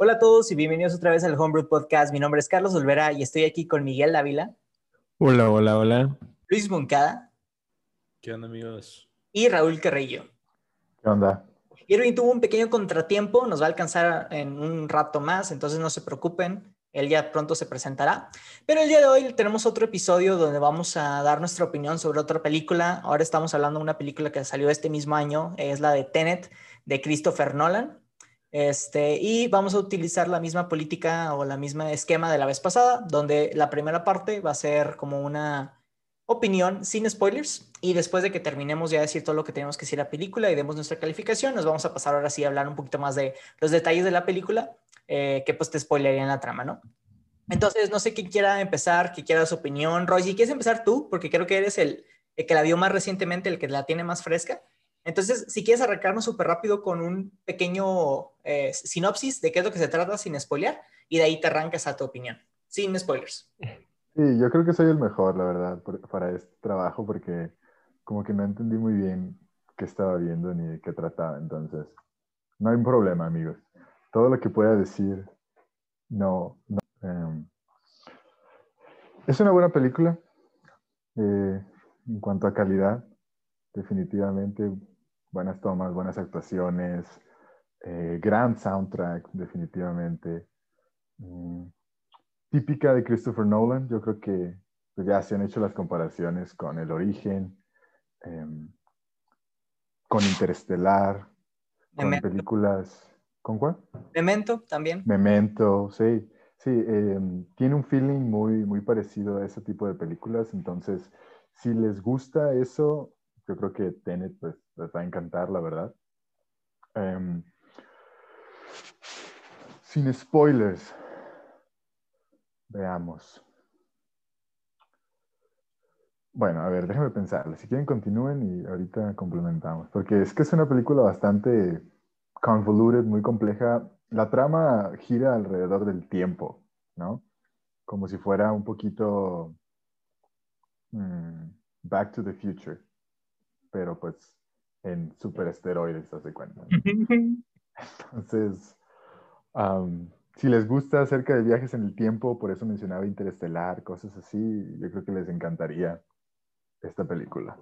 Hola a todos y bienvenidos otra vez al Homebrew Podcast. Mi nombre es Carlos Olvera y estoy aquí con Miguel Dávila. Hola, hola, hola. Luis Moncada. ¿Qué onda, amigos? Y Raúl Carrillo. ¿Qué onda? Irving tuvo un pequeño contratiempo, nos va a alcanzar en un rato más, entonces no se preocupen, él ya pronto se presentará. Pero el día de hoy tenemos otro episodio donde vamos a dar nuestra opinión sobre otra película. Ahora estamos hablando de una película que salió este mismo año, es la de Tenet de Christopher Nolan. Este, y vamos a utilizar la misma política o la misma esquema de la vez pasada, donde la primera parte va a ser como una opinión sin spoilers y después de que terminemos ya de decir todo lo que tenemos que decir la película y demos nuestra calificación, nos vamos a pasar ahora sí a hablar un poquito más de los detalles de la película eh, que pues te spoilerían la trama, ¿no? Entonces, no sé quién quiera empezar, quién quiera su opinión. Roy, si quieres empezar tú, porque creo que eres el, el que la vio más recientemente, el que la tiene más fresca. Entonces, si quieres arrancarnos súper rápido con un pequeño eh, sinopsis de qué es lo que se trata sin spoilear, y de ahí te arrancas a tu opinión, sin spoilers. Sí, yo creo que soy el mejor, la verdad, para este trabajo, porque como que no entendí muy bien qué estaba viendo ni de qué trataba. Entonces, no hay un problema, amigos. Todo lo que pueda decir, no. no em, es una buena película. Eh, en cuanto a calidad, definitivamente buenas tomas, buenas actuaciones, eh, gran soundtrack, definitivamente. Mm, típica de Christopher Nolan, yo creo que pues, ya se han hecho las comparaciones con El Origen, em, con Interestelar, con películas... ¿Con cuál? Memento también. Memento, sí. Sí, em, tiene un feeling muy, muy parecido a ese tipo de películas, entonces si les gusta eso, yo creo que Tenet pues, les va a encantar, la verdad. Em, sin spoilers, veamos. Bueno, a ver, déjenme pensar. Si quieren, continúen y ahorita complementamos. Porque es que es una película bastante convoluted, muy compleja. La trama gira alrededor del tiempo, ¿no? Como si fuera un poquito mm, Back to the Future pero pues en super esteroides, hace cuenta. Entonces, si les gusta acerca de viajes en el tiempo, por eso mencionaba Interestelar, cosas así, yo creo que les encantaría esta película.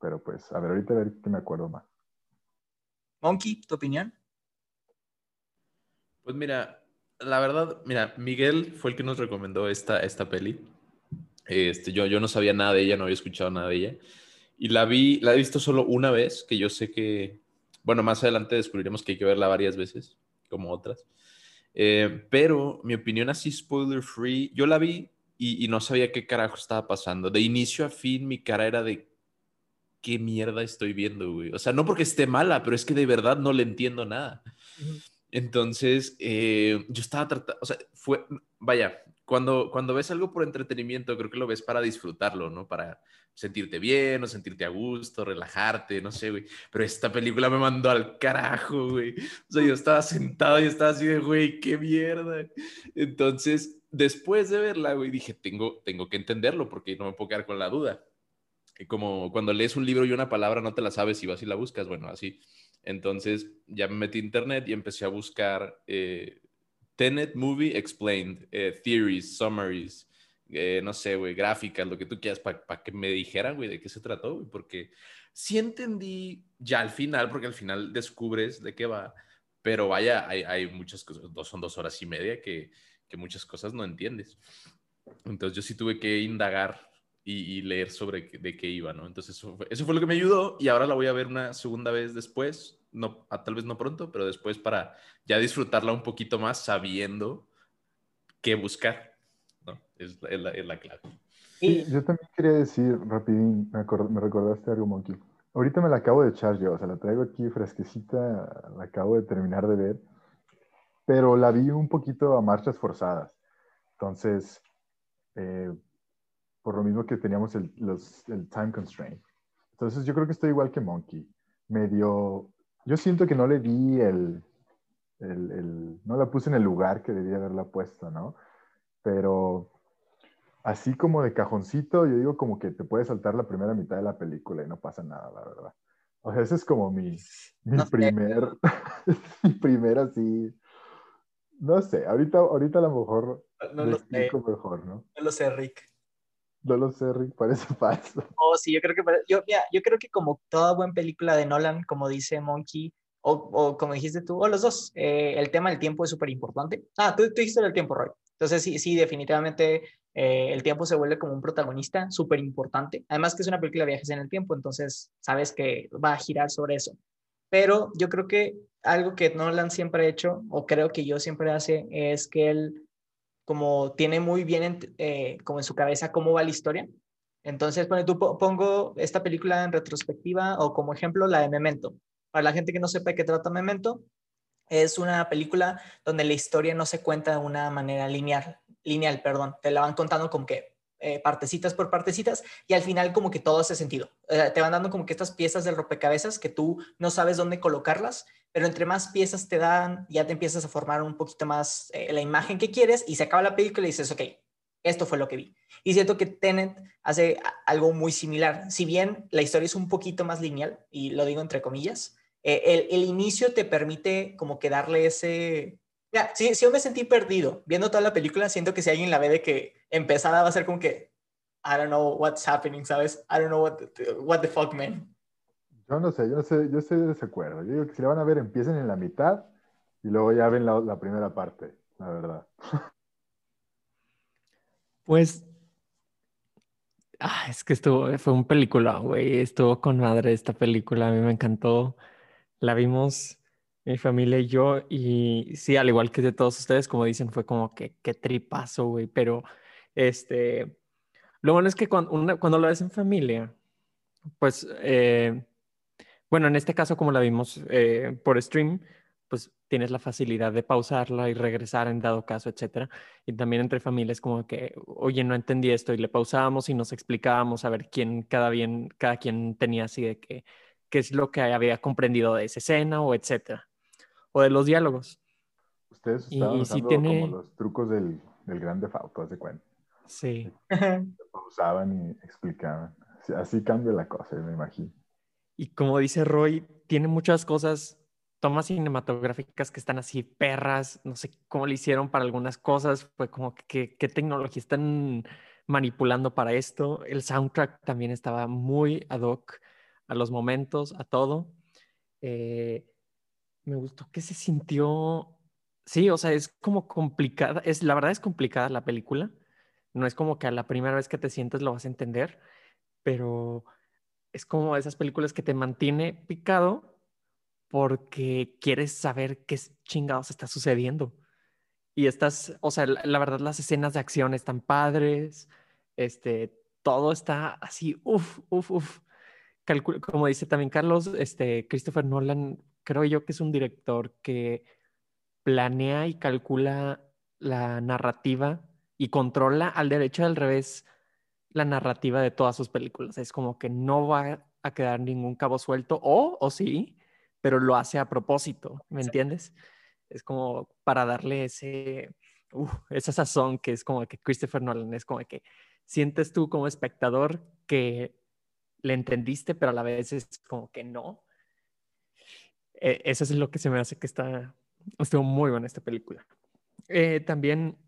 Pero pues, a ver, ahorita a ver qué me acuerdo más. Monkey, ¿tu opinión? Pues mira, la verdad, mira, Miguel fue el que nos recomendó esta, esta peli. Este, yo, yo no sabía nada de ella, no había escuchado nada de ella. Y la vi, la he visto solo una vez, que yo sé que, bueno, más adelante descubriremos que hay que verla varias veces, como otras. Eh, pero mi opinión así, spoiler free, yo la vi y, no sabía qué carajo estaba pasando. De inicio a fin, mi cara era de qué mierda estoy viendo, güey. O sea, no porque esté mala, pero es que de verdad no le entiendo nada. Entonces, eh, yo estaba tratando, o sea, fue, vaya, cuando, cuando ves algo por entretenimiento, creo que lo ves para disfrutarlo, ¿no? Para sentirte bien o sentirte a gusto, relajarte, no sé, güey. Pero esta película me mandó al carajo, güey. O sea, yo estaba sentado y estaba así de, güey, qué mierda. Entonces, después de verla, güey, dije, tengo, tengo que entenderlo porque no me puedo quedar con la duda. Y como cuando lees un libro y una palabra no te la sabes y vas y la buscas, bueno, así. Entonces, ya me metí a internet y empecé a buscar eh, Tenet Movie Explained, eh, Theories, Summaries, eh, no sé, güey, gráficas, lo que tú quieras, para que me dijeran, güey, de qué se trató, güey, porque sí entendí ya al final, porque al final descubres de qué va, pero vaya, hay, hay muchas cosas, son dos horas y media que, que, muchas cosas no entiendes. Entonces yo sí tuve que indagar y, leer sobre de qué iba, ¿no? Entonces eso eso fue, lo que me ayudó y ahora la voy a ver una segunda vez después, no, tal vez no pronto, pero después para ya disfrutarla un poquito más sabiendo qué buscar. Es, la, clave. Sí, yo también quería decir, rapidín, me, me, recordaste algo, Monkey. Ahorita me la acabo de echar yo, o sea, la traigo aquí fresquecita, la acabo de terminar de ver, pero la vi un poquito a marchas forzadas. Entonces, eh, por lo mismo que teníamos el, los, el time constraint. Entonces, yo creo que estoy igual que Monkey. Medio, yo siento que no le di el, el, el, no la puse en el lugar que debía haberla puesto, ¿no? Pero así como de cajoncito, yo digo como que te puedes saltar la primera mitad de la película y no pasa nada, la verdad. O sea, ese es como mi, mi primer, mi primer así No sé, ahorita, ahorita a lo mejor No lo lo sé, explico mejor, ¿no? no lo sé, Rick. No lo sé, Rick, parece falso. Oh, sí, yo creo que yo, mira, yo creo que como toda buena película de Nolan, como dice Monkey, o, o como dijiste tú, o los dos, eh, el tema del tiempo es súper importante. Ah, tú, tú dijiste el tiempo, Roy. Entonces sí, sí, definitivamente eh, el tiempo se vuelve como un protagonista súper importante. Además que es una película de viajes en el tiempo, entonces sabes que va a girar sobre eso. Pero yo creo que algo que Nolan siempre ha hecho, o creo que yo siempre hace, es que él como tiene muy bien en- eh, como en su cabeza cómo va la historia. Entonces, tú po- pongo esta película en retrospectiva o como ejemplo la de Memento. Para la gente que no sepa de qué trata Memento, es una película donde la historia no se cuenta de una manera lineal, lineal, perdón, te la van contando como que eh, partecitas por partecitas y al final como que todo hace sentido. Te van dando como que estas piezas del rompecabezas que tú no sabes dónde colocarlas, pero entre más piezas te dan, ya te empiezas a formar un poquito más eh, la imagen que quieres y se acaba la película y dices, ok, esto fue lo que vi. Y siento que Tenet hace algo muy similar. Si bien la historia es un poquito más lineal, y lo digo entre comillas, eh, el, inicio te permite como que darle ese... Ya, si, yo me sentí perdido viendo toda la película, siento que si alguien la ve de que empezada va a ser como que, I don't know what's happening, ¿sabes? I don't know what what the fuck, man. Yo no sé, yo no sé, yo estoy de desacuerdo. Yo digo que si la van a ver, empiecen en la mitad y luego ya ven la, la primera parte, la verdad. Pues. Ah, es que estuvo, fue un película, güey. Estuvo con madre esta película. A mí me encantó. La vimos mi familia y yo. Y sí, al igual que de todos ustedes, como dicen, fue como que qué tripazo, güey. Pero este. Lo bueno es que cuando, una- cuando lo ves en familia, pues. eh, bueno, en este caso, como la vimos eh, por stream, pues tienes la facilidad de pausarla y regresar en dado caso, etcétera. Y también entre familias como que, oye, no entendí esto y le pausábamos y nos explicábamos a ver quién, cada, bien, cada quien tenía así de que, qué es lo que había comprendido de esa escena o etcétera. O de los diálogos. Ustedes sí usando tiene- como los trucos del, del grande Fausto, haz de cuenta. Sí. Pausaban y explicaban. Así cambia la cosa, me imagino. Y como dice Roy, tiene muchas cosas, tomas cinematográficas que están así perras, no sé cómo le hicieron para algunas cosas, fue como qué tecnología están manipulando para esto. El soundtrack también estaba muy ad hoc a los momentos, a todo. Eh, me gustó que se sintió, sí, o sea, es como complicada, es, la verdad es complicada la película, no es como que a la primera vez que te sientes lo vas a entender, pero es como esas películas que te mantiene picado porque quieres saber qué chingados está sucediendo. Y estas, o sea, la, verdad, las escenas de acción están padres, este, todo está así, uff, uff, uff. Como dice también Carlos, este, Christopher Nolan, creo yo que es un director que planea y calcula la narrativa y controla al derecho y al revés la narrativa de todas sus películas. Es como que no va a quedar ningún cabo suelto, o, o sí, pero lo hace a propósito, ¿me entiendes? Es como para darle ese, uh, esa sazón que es como que Christopher Nolan es como que sientes tú como espectador que le entendiste, pero a la vez es como que no. Eh, eso es lo que se me hace que está, estuvo muy buena esta película. Eh, también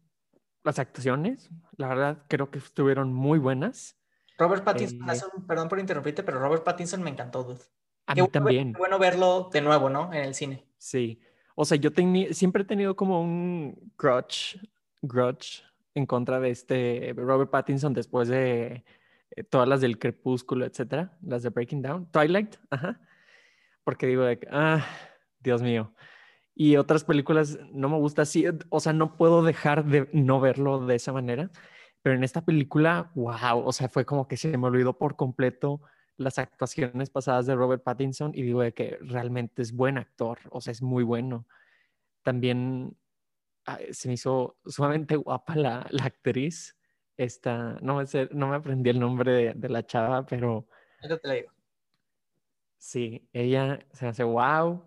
las actuaciones, la verdad, creo que estuvieron muy buenas. Robert Pattinson, Eh, un- perdón por interrumpirte, pero Robert Pattinson me encantó, dude. A Qué mí bueno, también, qué bueno verlo de nuevo, ¿no? En el cine. sí. O sea, yo siempre he tenido como un grudge, grudge en contra de este Robert Pattinson después de eh, todas las del Crepúsculo, etcétera, las de Breaking Down, Twilight, ajá. Porque digo, de ah, Dios mío. Y otras películas no me gusta así, o sea, no puedo dejar de no verlo de esa manera. Pero en esta película, wow, o sea, fue como que se me olvidó por completo las actuaciones pasadas de Robert Pattinson y digo de que realmente es buen actor, o sea, es muy bueno. También se me hizo sumamente guapa la, la actriz. Esta, no me sé, no me aprendí el nombre de, de la chava, pero Ahorita te lo digo. sí, ella se hace wow.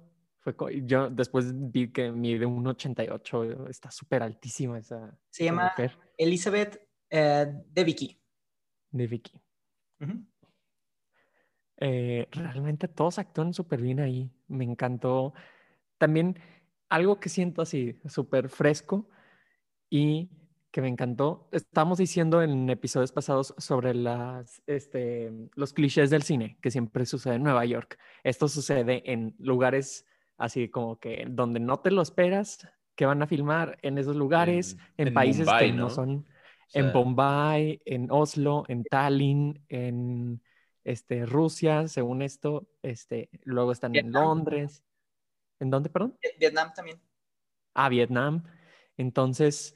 Fue yo después vi que mide un 88, está súper altísima esa, Se llama mujer Elizabeth eh, de Vicky. Ujú. Eh, realmente todos actúan súper bien ahí. Me encantó. También algo que siento así, súper fresco y que me encantó. Estábamos diciendo en episodios pasados sobre las, este, los clichés del cine, que siempre sucede en Nueva York. Esto sucede en lugares así como que donde no te lo esperas, que van a filmar en esos lugares, en, países que ¿no? son, en Bombay, en Oslo, en Tallinn, en este, Rusia, según esto, este, luego están en Londres. ¿En dónde, perdón? Vietnam también. Ah, Vietnam. Entonces,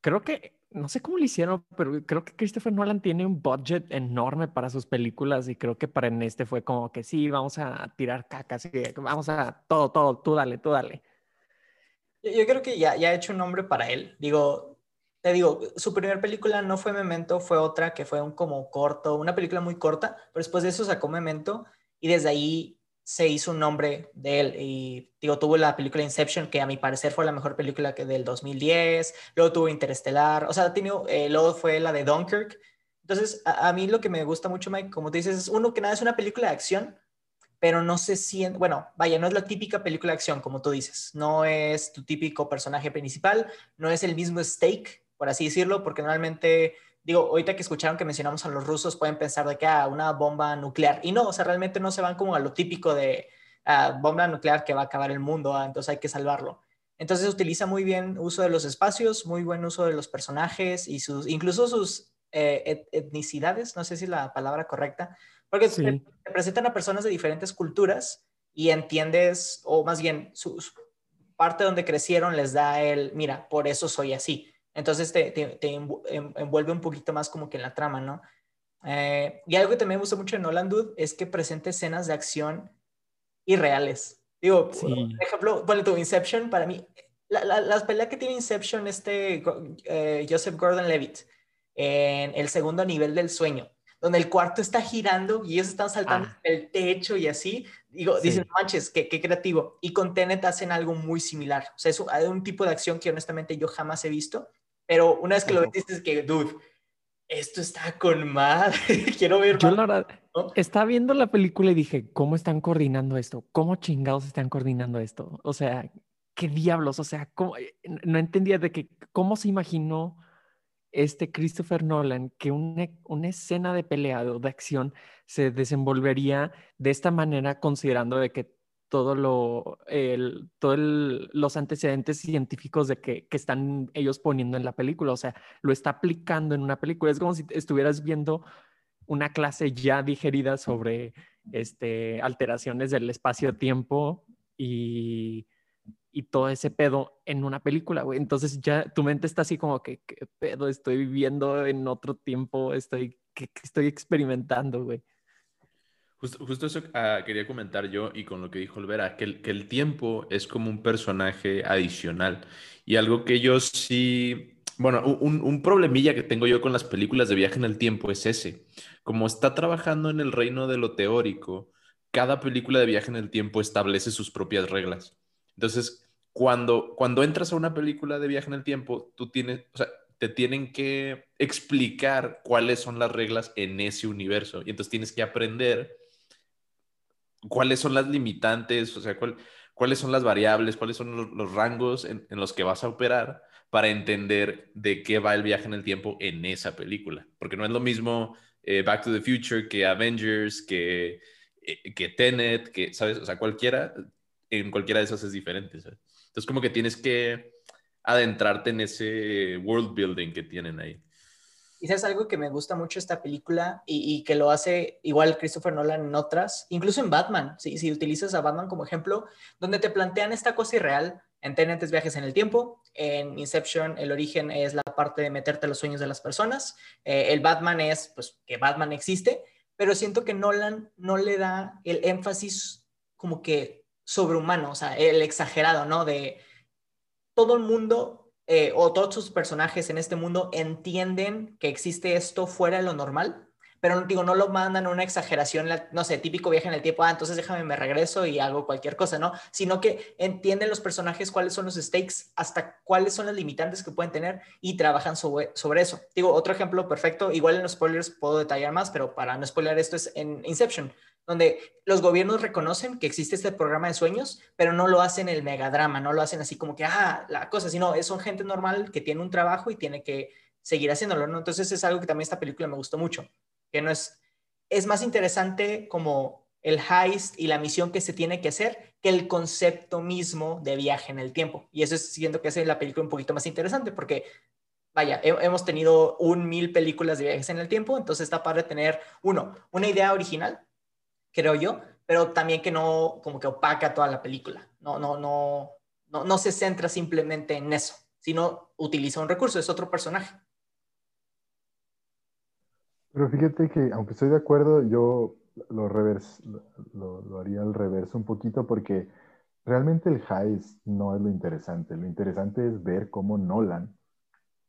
creo que, no sé cómo lo hicieron, pero creo que Christopher Nolan tiene un budget enorme para sus películas y creo que para en este fue como que sí, vamos a tirar caca, sí, vamos a todo, todo, tú dale, tú dale. Yo, creo que ya, ya ha hecho un nombre para él. Digo, te digo, su primera película no fue Memento, fue otra que fue un como corto, una película muy corta, pero después de eso sacó Memento y desde ahí se hizo un nombre de él y digo, tuvo la película Inception, que a mi parecer fue la mejor película que del 2010, luego tuvo Interestelar, o sea, tiene, eh, luego fue la de Dunkirk. Entonces, a, mí lo que me gusta mucho, Mike, como te dices, es uno que nada es una película de acción, pero no se siente, bueno, vaya, no es la típica película de acción, como tú dices, no es tu típico personaje principal, no es el mismo stake, por así decirlo, porque normalmente digo, ahorita que escucharon que mencionamos a los rusos, pueden pensar de que a ah, una bomba nuclear. Y no, o sea, realmente no se van como a lo típico de ah, bomba nuclear que va a acabar el mundo, ah, entonces hay que salvarlo. Entonces utiliza muy bien uso de los espacios, muy buen uso de los personajes y sus, incluso sus eh, etnicidades, no sé si es la palabra correcta, porque te, presentan a personas de diferentes culturas y entiendes, o más bien, su parte donde crecieron les da el, mira, por eso soy así. Entonces te, te, envuelve un poquito más como que en la trama, ¿no? Eh, y algo que también me gusta mucho de Nolan Dude es que presenta escenas de acción irreales. Digo, por ejemplo, bueno, tu Inception, para mí, la, la, las peleas que tiene Inception, este eh, Joseph Gordon-Levitt, en el segundo nivel del sueño, donde el cuarto está girando y ellos están saltando ah. el techo y así, digo, dicen, manches, qué, qué, creativo. Y con Tenet hacen algo muy similar. O sea, es un tipo de acción que honestamente yo jamás he visto pero una vez que lo ves, dices que, dude, esto está con madre, quiero ver Yo la verdad, estaba viendo la película y dije, ¿cómo están coordinando esto? ¿Cómo chingados están coordinando esto? O sea, ¿qué diablos? O sea, ¿cómo? Eh, no entendía de que, ¿cómo se imaginó este Christopher Nolan que una, una escena de pelea o de acción se desenvolvería de esta manera considerando de que todo lo, el, todo los antecedentes científicos de que, que, están ellos poniendo en la película, o sea, lo está aplicando en una película. Es como si estuvieras viendo una clase ya digerida sobre este, alteraciones del espacio-tiempo y, y todo ese pedo en una película, güey. Entonces ya tu mente está así como que, ¿qué pedo? Estoy viviendo en otro tiempo, estoy, que, estoy experimentando, güey. Justo, eso ah, quería comentar yo y con lo que dijo Olvera, que el, que el tiempo es como un personaje adicional y algo que yo sí, bueno, un, un, problemilla que tengo yo con las películas de viaje en el tiempo es ese. Como está trabajando en el reino de lo teórico, cada película de viaje en el tiempo establece sus propias reglas. Entonces, cuando, cuando entras a una película de viaje en el tiempo, tú tienes, o sea, te tienen que explicar cuáles son las reglas en ese universo y entonces tienes que aprender cuáles son las limitantes, o sea, cuáles son las variables, cuáles son los, rangos en, los que vas a operar para entender de qué va el viaje en el tiempo en esa película. Porque no es lo mismo eh, Back to the Future que Avengers, que, eh, que Tenet, que, ¿sabes? O sea, cualquiera, en cualquiera de esas es diferente. Entonces, como que tienes que adentrarte en ese world building que tienen ahí. Y es algo que me gusta mucho esta película y, que lo hace igual Christopher Nolan en otras, incluso en Batman, ¿sí? si utilizas a Batman como ejemplo, donde te plantean esta cosa irreal, en Tenentes viajes en el tiempo, en Inception el origen es la parte de meterte los sueños de las personas, eh, el Batman es pues que Batman existe, pero siento que Nolan no le da el énfasis como que sobrehumano, o sea, el exagerado, ¿no? De todo el mundo eh, o todos sus personajes en este mundo entienden que existe esto fuera de lo normal, pero digo, no lo mandan una exageración, no sé, típico viaje en el tiempo, ah, entonces déjame, me regreso y hago cualquier cosa, ¿no? Sino que entienden los personajes cuáles son los stakes, hasta cuáles son las limitantes que pueden tener y trabajan sobre, sobre eso. Digo, otro ejemplo perfecto, igual en los spoilers puedo detallar más, pero para no spoiler esto es en Inception donde los gobiernos reconocen que existe este programa de sueños, pero no lo hacen el megadrama, no lo hacen así como que, ah, la cosa, sino son gente normal que tiene un trabajo y tiene que seguir haciéndolo, ¿no? Entonces es algo que también esta película me gustó mucho, que no es, es más interesante como el heist y la misión que se tiene que hacer que el concepto mismo de viaje en el tiempo. Y eso es siento que hace la película un poquito más interesante porque vaya, hemos tenido un mil películas de viajes en el tiempo, entonces está para tener, uno, una idea original, creo yo, pero también que no como que opaca toda la película. No, no, no, no, no se centra simplemente en eso, sino utiliza un recurso, es otro personaje. Pero fíjate que, aunque estoy de acuerdo, yo lo, haría al reverso un poquito porque realmente el heist no es lo interesante. Lo interesante es ver cómo Nolan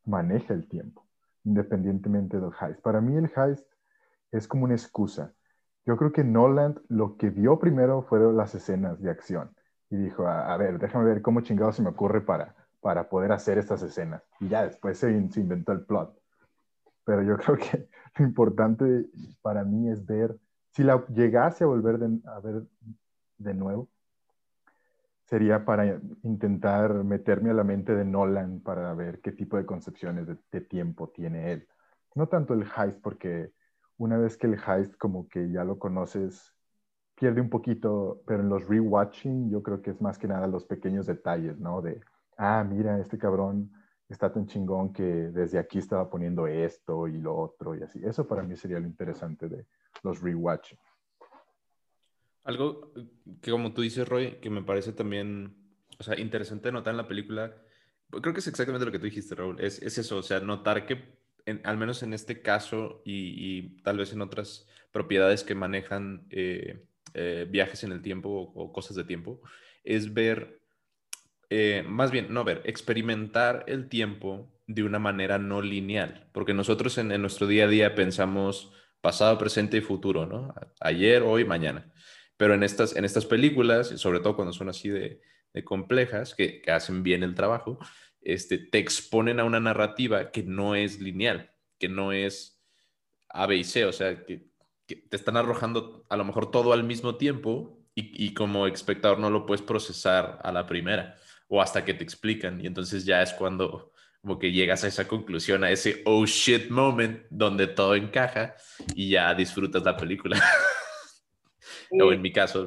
maneja el tiempo, independientemente del heist. Para mí el heist es como una excusa. Yo creo que Nolan lo que vio primero fueron las escenas de acción y dijo, a, ver, déjame ver cómo chingado se me ocurre para, para poder hacer estas escenas. Y ya después se, inventó el plot. Pero yo creo que lo importante para mí es ver, si la llegase a volver a ver de nuevo, sería para intentar meterme a la mente de Nolan para ver qué tipo de concepciones de, tiempo tiene él. No tanto el heist, porque una vez que el heist como que ya lo conoces, pierde un poquito, pero en los rewatching yo creo que es más que nada los pequeños detalles, ¿no? De, ah, mira, este cabrón está tan chingón que desde aquí estaba poniendo esto y lo otro y así. Eso para mí sería lo interesante de los rewatching. Algo que como tú dices, Roy, que me parece también, o sea, interesante notar en la película, creo que es exactamente lo que tú dijiste, Raúl, es, es eso, o sea, notar que al menos en este caso y, tal vez en otras propiedades que manejan eh, eh, viajes en el tiempo o, cosas de tiempo, es ver, eh, más bien, no ver, experimentar el tiempo de una manera no lineal, porque nosotros en, nuestro día a día pensamos pasado, presente y futuro, ¿no? Ayer, hoy, mañana. Pero en estas, en estas películas, sobre todo cuando son así de, complejas, que, que hacen bien el trabajo, este, te exponen a una narrativa que no es lineal, que no es A, B y C, o sea, que, te están arrojando a lo mejor todo al mismo tiempo y, como espectador no lo puedes procesar a la primera o hasta que te explican y entonces ya es cuando como que llegas a esa conclusión, a ese oh shit moment donde todo encaja y ya disfrutas la película. o en mi caso.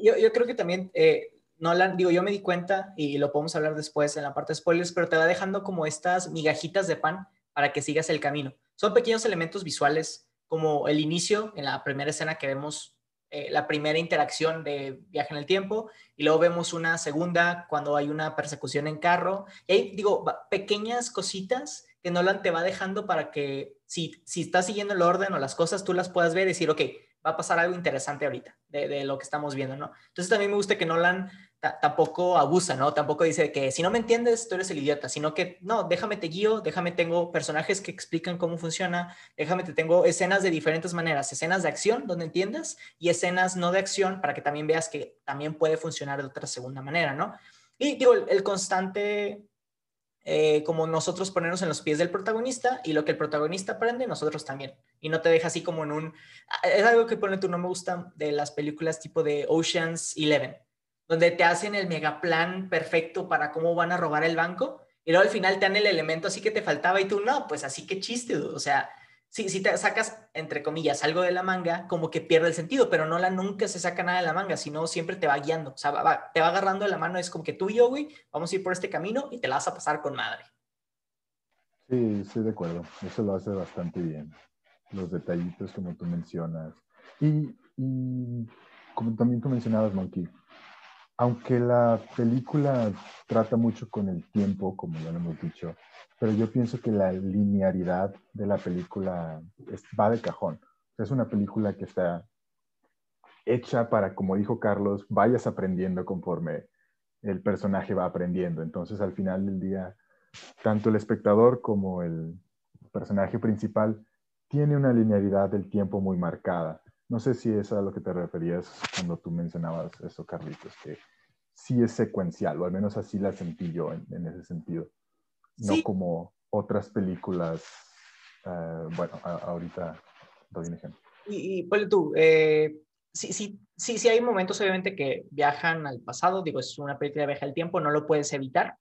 Yo, yo creo que también eh, Nolan, digo, yo me di cuenta y lo podemos hablar después en la parte de spoilers, pero te va dejando como estas migajitas de pan para que sigas el camino. Son pequeños elementos visuales, como el inicio en la primera escena que vemos eh, la primera interacción de viaje en el tiempo y luego vemos una segunda cuando hay una persecución en carro. Y ahí digo, pequeñas cositas que Nolan te va dejando para que si, si estás siguiendo el orden o las cosas, tú las puedas ver y decir, ok, va a pasar algo interesante ahorita de, de, lo que estamos viendo, ¿no? Entonces también me gusta que Nolan tampoco abusa, ¿no? Tampoco dice que si no me entiendes, tú eres el idiota, sino que no, déjame te guío, déjame tengo personajes que explican cómo funciona, déjame te tengo escenas de diferentes maneras, escenas de acción donde entiendas y escenas no de acción para que también veas que también puede funcionar de otra segunda manera, ¿no? Y digo, el, constante, eh, como nosotros ponernos en los pies del protagonista y lo que el protagonista aprende, nosotros también. Y no te deja así como en un... Es algo que pone tú no me gusta de las películas tipo de Oceans Eleven donde te hacen el megaplan perfecto para cómo van a robar el banco, y luego al final te dan el elemento así que te faltaba y tú, no, pues así que chiste, o sea, si, si te sacas, entre comillas, algo de la manga, como que pierde el sentido, pero no la nunca se saca nada de la manga, sino siempre te va guiando, o sea, te va agarrando de la mano, es como que tú y yo, güey, vamos a ir por este camino y te la vas a pasar con madre. Sí, estoy de acuerdo, eso lo hace bastante bien, los detallitos como tú mencionas. Y como también tú mencionabas, Monkey, aunque la película trata mucho con el tiempo, como ya lo hemos dicho, pero yo pienso que la linearidad de la película va de cajón. Es una película que está hecha para, como dijo Carlos, vayas aprendiendo conforme el personaje va aprendiendo. Entonces, al final del día, tanto el espectador como el personaje principal tiene una linealidad del tiempo muy marcada. No sé si es a lo que te referías cuando tú mencionabas eso, Carlitos, que sí es secuencial, o al menos así la sentí yo en, ese sentido. No como otras películas. Eh, bueno, ahorita doy un ejemplo. Y, y tú, eh, sí, sí, sí, sí hay momentos obviamente que viajan al pasado, digo, es una película de viaje al tiempo, no lo puedes evitar,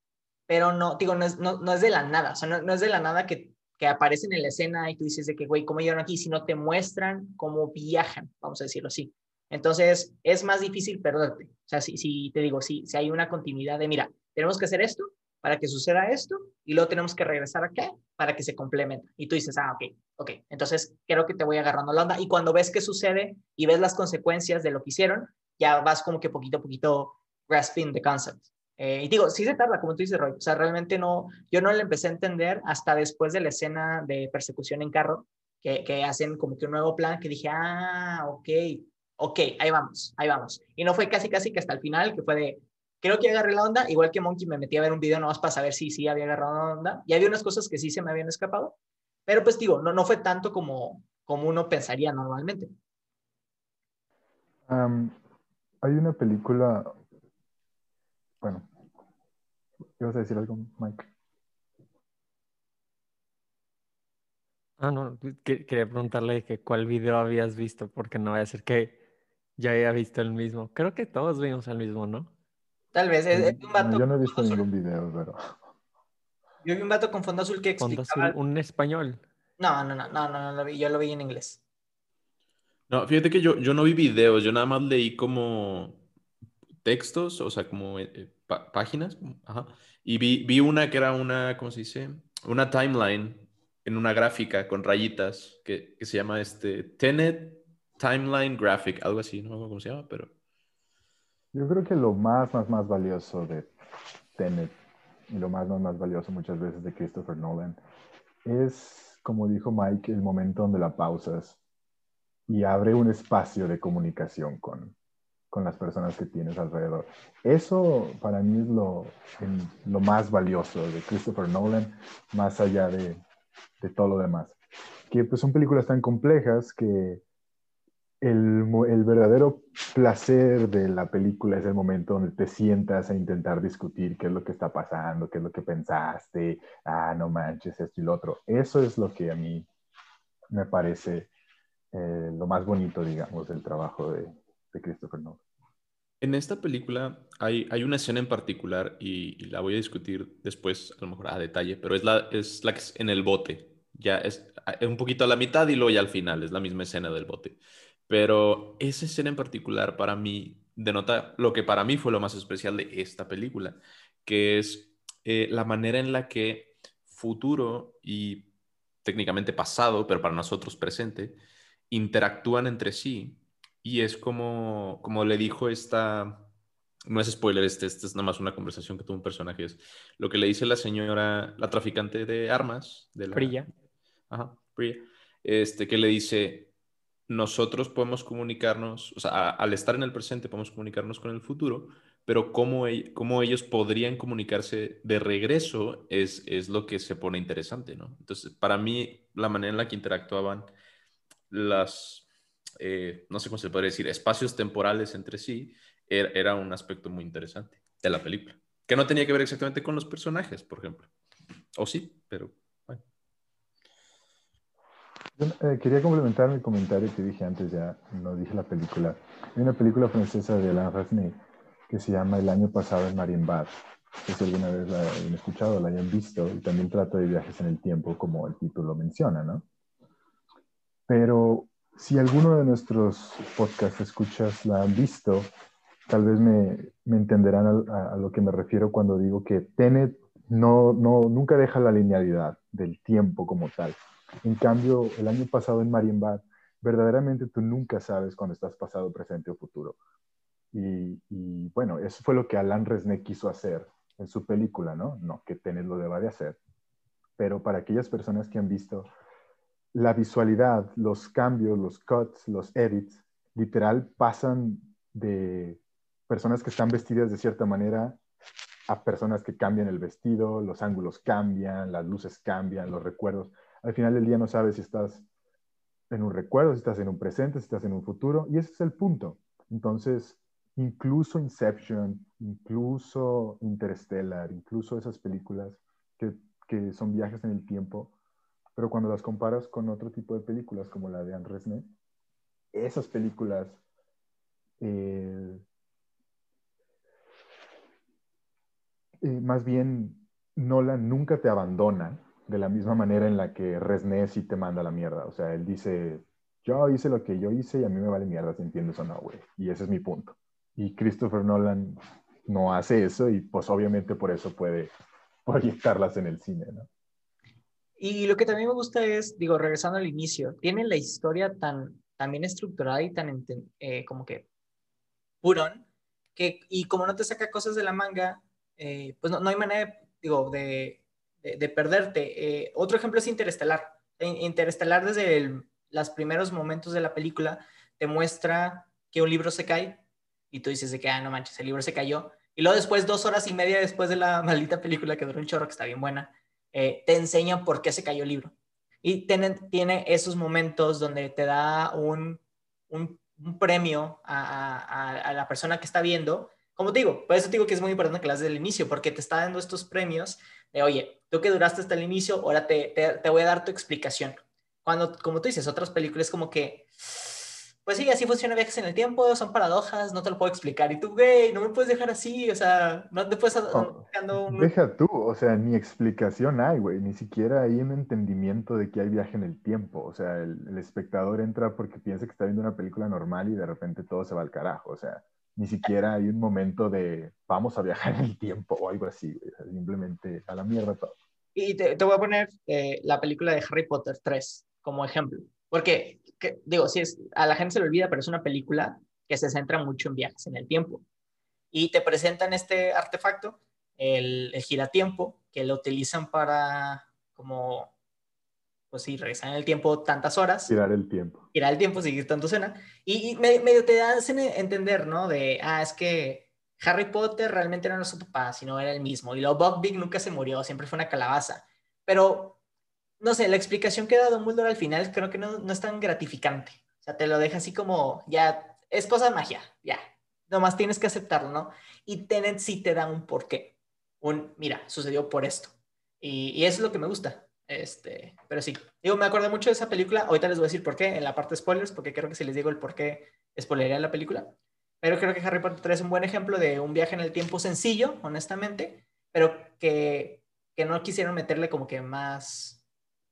pero no, digo, no es, no, no es de la nada, o sea, no, no, es de la nada que, que aparecen en la escena y tú dices de que, güey, ¿cómo llegaron aquí? Si no te muestran cómo viajan, vamos a decirlo así. Entonces, es más difícil perderte. O sea, si, si te digo, si, si hay una continuidad de, mira, tenemos que hacer esto para que suceda esto y luego tenemos que regresar acá para que se complementen. Y tú dices, ah, ok, ok. Entonces, creo que te voy agarrando la onda. Y cuando ves qué sucede y ves las consecuencias de lo que hicieron, ya vas como que poquito a poquito grasping the concept. Eh, y digo, sí se tarda, como tú dices, Roy. O sea, realmente no, yo no le empecé a entender hasta después de la escena de persecución en carro, que, que hacen como que un nuevo plan, que dije, ah, ok, ok, ahí vamos, ahí vamos. Y no fue casi, casi que hasta el final, que fue de, creo que agarré la onda, igual que Monkey me metí a ver un video nomás para saber si sí había agarrado la onda, y había unas cosas que sí se me habían escapado, pero pues digo, no, no fue tanto como, como uno pensaría normalmente. hay una película, bueno, ¿ibas a decir algo, Mike? Ah, no, quería preguntarle que cuál video habías visto, porque no voy a ser que ya había visto el mismo. Creo que todos vimos el mismo, ¿no? Tal vez, es, un vato. yo no he visto ningún video, pero. Yo vi un vato con fondo azul que explicaba. Fondo azul, un español. No, no, no, no, no, lo vi, yo lo vi en inglés. No, fíjate que yo, yo no vi videos, yo nada más leí como textos, o sea, como eh, eh, páginas. Y vi, vi una que era una, ¿cómo se dice? Una timeline en una gráfica con rayitas que, que se llama este Tenet Timeline Graphic, algo así, no me acuerdo cómo se llama, pero... Yo creo que lo más, más, más valioso de Tenet y lo más, más, más valioso muchas veces de Christopher Nolan es, como dijo Mike, el momento donde la pausas y abre un espacio de comunicación con, con las personas que tienes alrededor. Eso para mí es lo, lo más valioso de Christopher Nolan, más allá de, de todo lo demás. Que pues son películas tan complejas que el, verdadero placer de la película es el momento donde te sientas a intentar discutir qué es lo que está pasando, qué es lo que pensaste, ah, no manches, esto y lo otro. Eso es lo que a mí me parece eh, lo más bonito, digamos, del trabajo de, Christopher Nolan. En esta película hay, hay, una escena en particular y, la voy a discutir después, a lo mejor a detalle, pero es la, es la que es en el bote. Ya es, un poquito a la mitad y luego ya al final, es la misma escena del bote. Pero esa escena en particular para mí denota lo que para mí fue lo más especial de esta película, que es eh, la manera en la que futuro y técnicamente pasado, pero para nosotros presente, interactúan entre sí. Y es como, como le dijo esta, no es spoiler, este, este es nada más una conversación que tuvo un personaje, es lo que le dice la señora, la traficante de armas. De la, Priya. Ajá, Priya. Este, que le dice, nosotros podemos comunicarnos, o sea, al estar en el presente podemos comunicarnos con el futuro, pero cómo, ellos podrían comunicarse de regreso es, es lo que se pone interesante, ¿no? Entonces, para mí, la manera en la que interactuaban las, eh, no sé cómo se podría decir, espacios temporales entre sí, era, era un aspecto muy interesante de la película, que no tenía que ver exactamente con los personajes, por ejemplo. O sí, pero eh, quería complementar mi comentario que dije antes, ya no dije la película. Hay una película francesa de Alain Resnais que se llama El año pasado en Marienbad. No si alguna vez la hayan escuchado, la hayan visto, y también trata de viajes en el tiempo, como el título menciona, ¿no? Pero si alguno de nuestros podcast escuchas la han visto, tal vez me, entenderán a, lo que me refiero cuando digo que Tenet no, no, nunca deja la linealidad del tiempo como tal en cambio, el año pasado en Marienbad, verdaderamente tú nunca sabes cuándo estás pasado, presente o futuro. Y, bueno, eso fue lo que Alan Resnick quiso hacer en su película, ¿no? No que Tenet lo deba de hacer. Pero para aquellas personas que han visto la visualidad, los cambios, los cuts, los edits, literal pasan de personas que están vestidas de cierta manera a personas que cambian el vestido, los ángulos cambian, las luces cambian, los recuerdos al final del día no sabes si estás en un recuerdo, si estás en un presente, si estás en un futuro, y ese es el punto. Entonces, incluso Inception, incluso Interstellar, incluso esas películas que, que son viajes en el tiempo, pero cuando las comparas con otro tipo de películas como la de Anne Resnais, esas películas eh, eh, más bien Nolan nunca te abandona de la misma manera en la que Resnés sí te manda la mierda. O sea, él dice, yo hice lo que yo hice y a mí me vale mierda si entiendes o no, güey. Y ese es mi punto. Y Christopher Nolan no hace eso y pues obviamente por eso puede proyectarlas en el cine, ¿no? Y lo que también me gusta es, digo, regresando al inicio, tiene la historia tan, tan bien estructurada y tan eh, como que purón, que, y como no te saca cosas de la manga, eh, pues no, hay manera, digo, de, de, perderte. Eh, otro ejemplo es Interestelar. Interestelar desde los primeros momentos de la película te muestra que un libro se cae y tú dices de que, ah, no manches, el libro se cayó. Y luego después, dos horas y media después de la maldita película que duró un chorro, que está bien buena, eh, te enseña por qué se cayó el libro. Y tiene, esos momentos donde te da un, un, premio a, la persona que está viendo. Como te digo, por eso te digo que es muy importante que las del inicio, porque te está dando estos premios de, oye, tú que duraste hasta el inicio, ahora te, te, voy a dar tu explicación. Cuando, como tú dices, otras películas como que, pues sí, así funciona viajes en el tiempo, son paradojas, no te lo puedo explicar. Y tú, güey, no me puedes dejar así, o sea, no te puedes... Deja tú, o sea, ni explicación hay, güey, ni siquiera hay un entendimiento de que hay viaje en el tiempo. O sea, el, el espectador entra porque piensa que está viendo una película normal y de repente todo se va al carajo, o sea ni siquiera hay un momento de vamos a viajar en el tiempo o algo así, simplemente a la mierda todo. Y te, voy a poner eh, la película de Harry Potter 3 como ejemplo, porque, digo, si es, a la gente se le olvida, pero es una película que se centra mucho en viajes en el tiempo. Y te presentan este artefacto, el, el giratiempo, que lo utilizan para como pues sí, regresar en el tiempo tantas horas. Tirar el tiempo. Tirar el tiempo, seguir tanto cena. Y, medio te hacen entender, ¿no? De, ah, es que Harry Potter realmente no era su papá, sino era el mismo. Y luego Buckbeak nunca se murió, siempre fue una calabaza. Pero, no sé, la explicación que da Dumbledore al final creo que no, no es tan gratificante. O sea, te lo deja así como, ya, es cosa de magia, ya. Nomás tienes que aceptarlo, ¿no? Y Tenet sí te da un porqué. Un, mira, sucedió por esto. Y, y eso es lo que me gusta. Este, pero sí, digo, me acuerdo mucho de esa película. Ahorita les voy a decir por qué en la parte de spoilers, porque creo que si les digo el por qué, spoilería la película. Pero creo que Harry Potter 3 es un buen ejemplo de un viaje en el tiempo sencillo, honestamente, pero que, que no quisieron meterle como que más,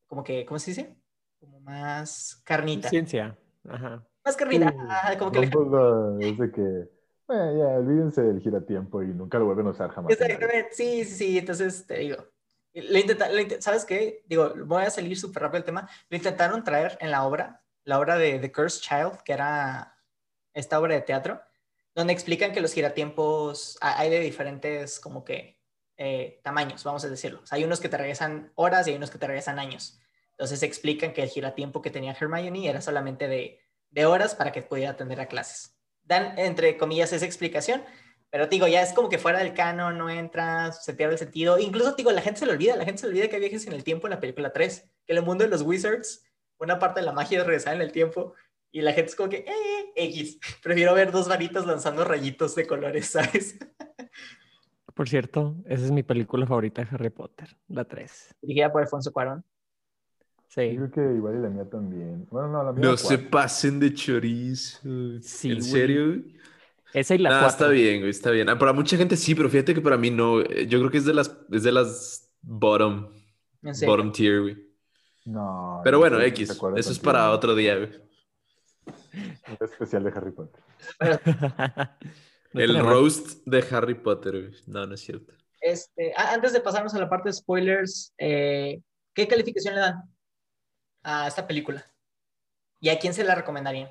como que, ¿cómo se dice? Como más carnita. Ciencia. Ajá. Más carnita. como que es de que, bueno, ya, olvídense del giratiempo y nunca lo vuelven a usar jamás. Exactamente, sí, sí, sí. Entonces te digo, ¿Sabes qué? Digo, voy a salir súper rápido del tema. Lo intentaron traer en la obra, la obra de The Cursed Child, que era esta obra de teatro, donde explican que los giratiempos hay de diferentes, como que, eh, tamaños, vamos a decirlo. hay unos que te regresan horas y hay unos que te regresan años. Entonces explican que el giratiempo que tenía Hermione era solamente de, de horas para que pudiera atender a clases. Dan, entre comillas, esa explicación, pero digo, ya es como que fuera del canon, no entra, se pierde el sentido. Incluso digo, la gente se le olvida, la gente se olvida que viajes en el tiempo en la película 3, que en el mundo de los wizards, una parte de la magia es regresar en el tiempo. Y la gente es como que, eh, X. Prefiero ver dos varitas lanzando rayitos de colores, ¿sabes? Por cierto, esa es mi película favorita de Harry Potter, la 3. Dirigida por Alfonso Cuarón. Sí. Yo creo que igual y la mía también. Bueno, no, la mía. No se pasen de chorizo. Sí, ¿En serio? Esa y la Está bien, güey, está bien. Ah, para mucha gente sí, pero fíjate que para mí no. Eh, yo creo que es de las, es de las bottom, bottom tier, güey. No. Pero bueno, X. Eso es para otro día, güey. Un especial de Harry Potter. El roast de Harry Potter, güey. No, no es cierto. Este, antes de pasarnos a la parte de spoilers, eh, ¿qué calificación le dan a esta película? ¿Y a quién se la recomendarían?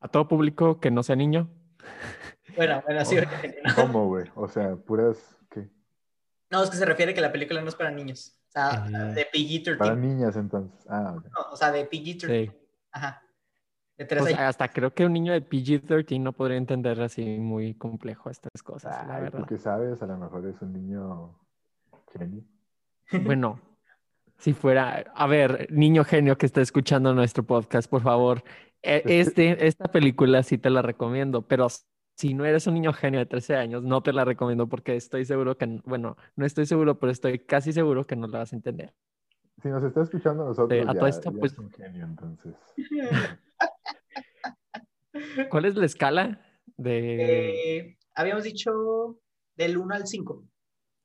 a todo público que no sea niño. Bueno, bueno, sí. ¿Cómo, güey? O sea, puras, ¿qué? No, es que se refiere que la película no es para niños. O sea, de PG-13. Para niñas, entonces. Ah, no, o sea, de PG-13. Ajá. De tres o sea, hasta creo que un niño de PG-13 no podría entender así muy complejo estas cosas, la verdad. Porque sabes, a lo mejor es un niño genio. Bueno, Si fuera, a ver, niño genio que está escuchando nuestro podcast, por favor, e- este, esta película sí te la recomiendo, pero si no eres un niño genio de 13 años, no te la recomiendo porque estoy seguro que, bueno, no estoy seguro, pero estoy casi seguro que no la vas a entender. Si nos está escuchando a nosotros, a ya, todo esto, ya pues- es un genio, entonces. ¿Cuál es la escala de...? Eh, habíamos dicho del 1 al 5.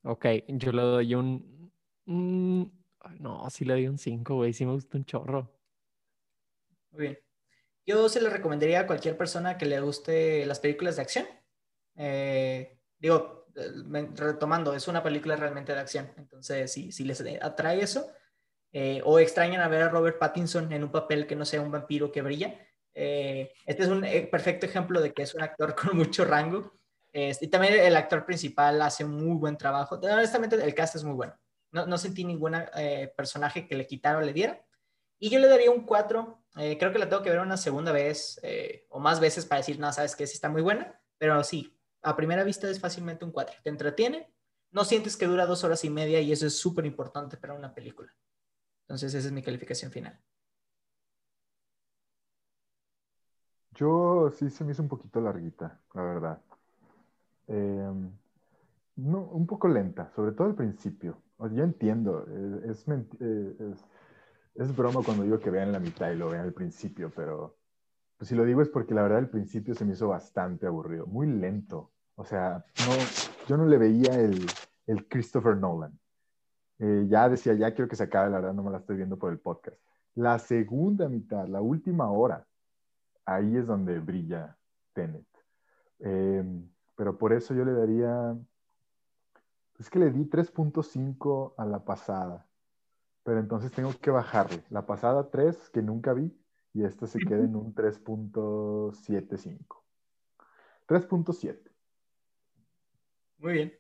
Ok, yo le doy un... No, sí le doy un 5, güey, sí me gusta un chorro. Muy bien. Yo se le recomendaría a cualquier persona que le guste las películas de acción. Eh, digo, eh, retomando, es una película realmente de acción. Entonces, si, si les atrae eso, eh, o extrañan a ver a Robert Pattinson en un papel que no sea un vampiro que brilla, eh, este es un eh, perfecto ejemplo de que es un actor con mucho rango. Este, y también el actor principal hace un muy buen trabajo. Honestamente, el cast es muy bueno. No, no sentí ningún personaje que le quitara o le diera. Y yo le daría un 4. Eh, creo que la tengo que ver una segunda vez eh, o más veces para decir, no, sabes que sí está muy buena. Pero sí, a primera vista es fácilmente un 4. Te entretiene, no sientes que dura dos horas y media y eso es súper importante para una película. Entonces, esa es mi calificación final. Yo sí se me hizo un poquito larguita, la verdad. Eh, no, un poco lenta, sobre todo al principio. O yo entiendo, eh, es, eh, es, es broma cuando digo que vean la mitad y lo vean al principio, pero pues, si lo digo es porque la verdad al principio se me hizo bastante aburrido, muy lento. O sea, no, yo no le veía el, el Christopher Nolan. Eh, ya decía, ya quiero que se acabe, la verdad no me la estoy viendo por el podcast. La segunda mitad, la última hora, ahí es donde brilla Tenet. Eh, pero por eso yo le daría, es que le di 3.5 a la pasada, pero entonces tengo que bajarle. La pasada 3, que nunca vi, y esta se queda en un 3.75. 3.7. Muy bien.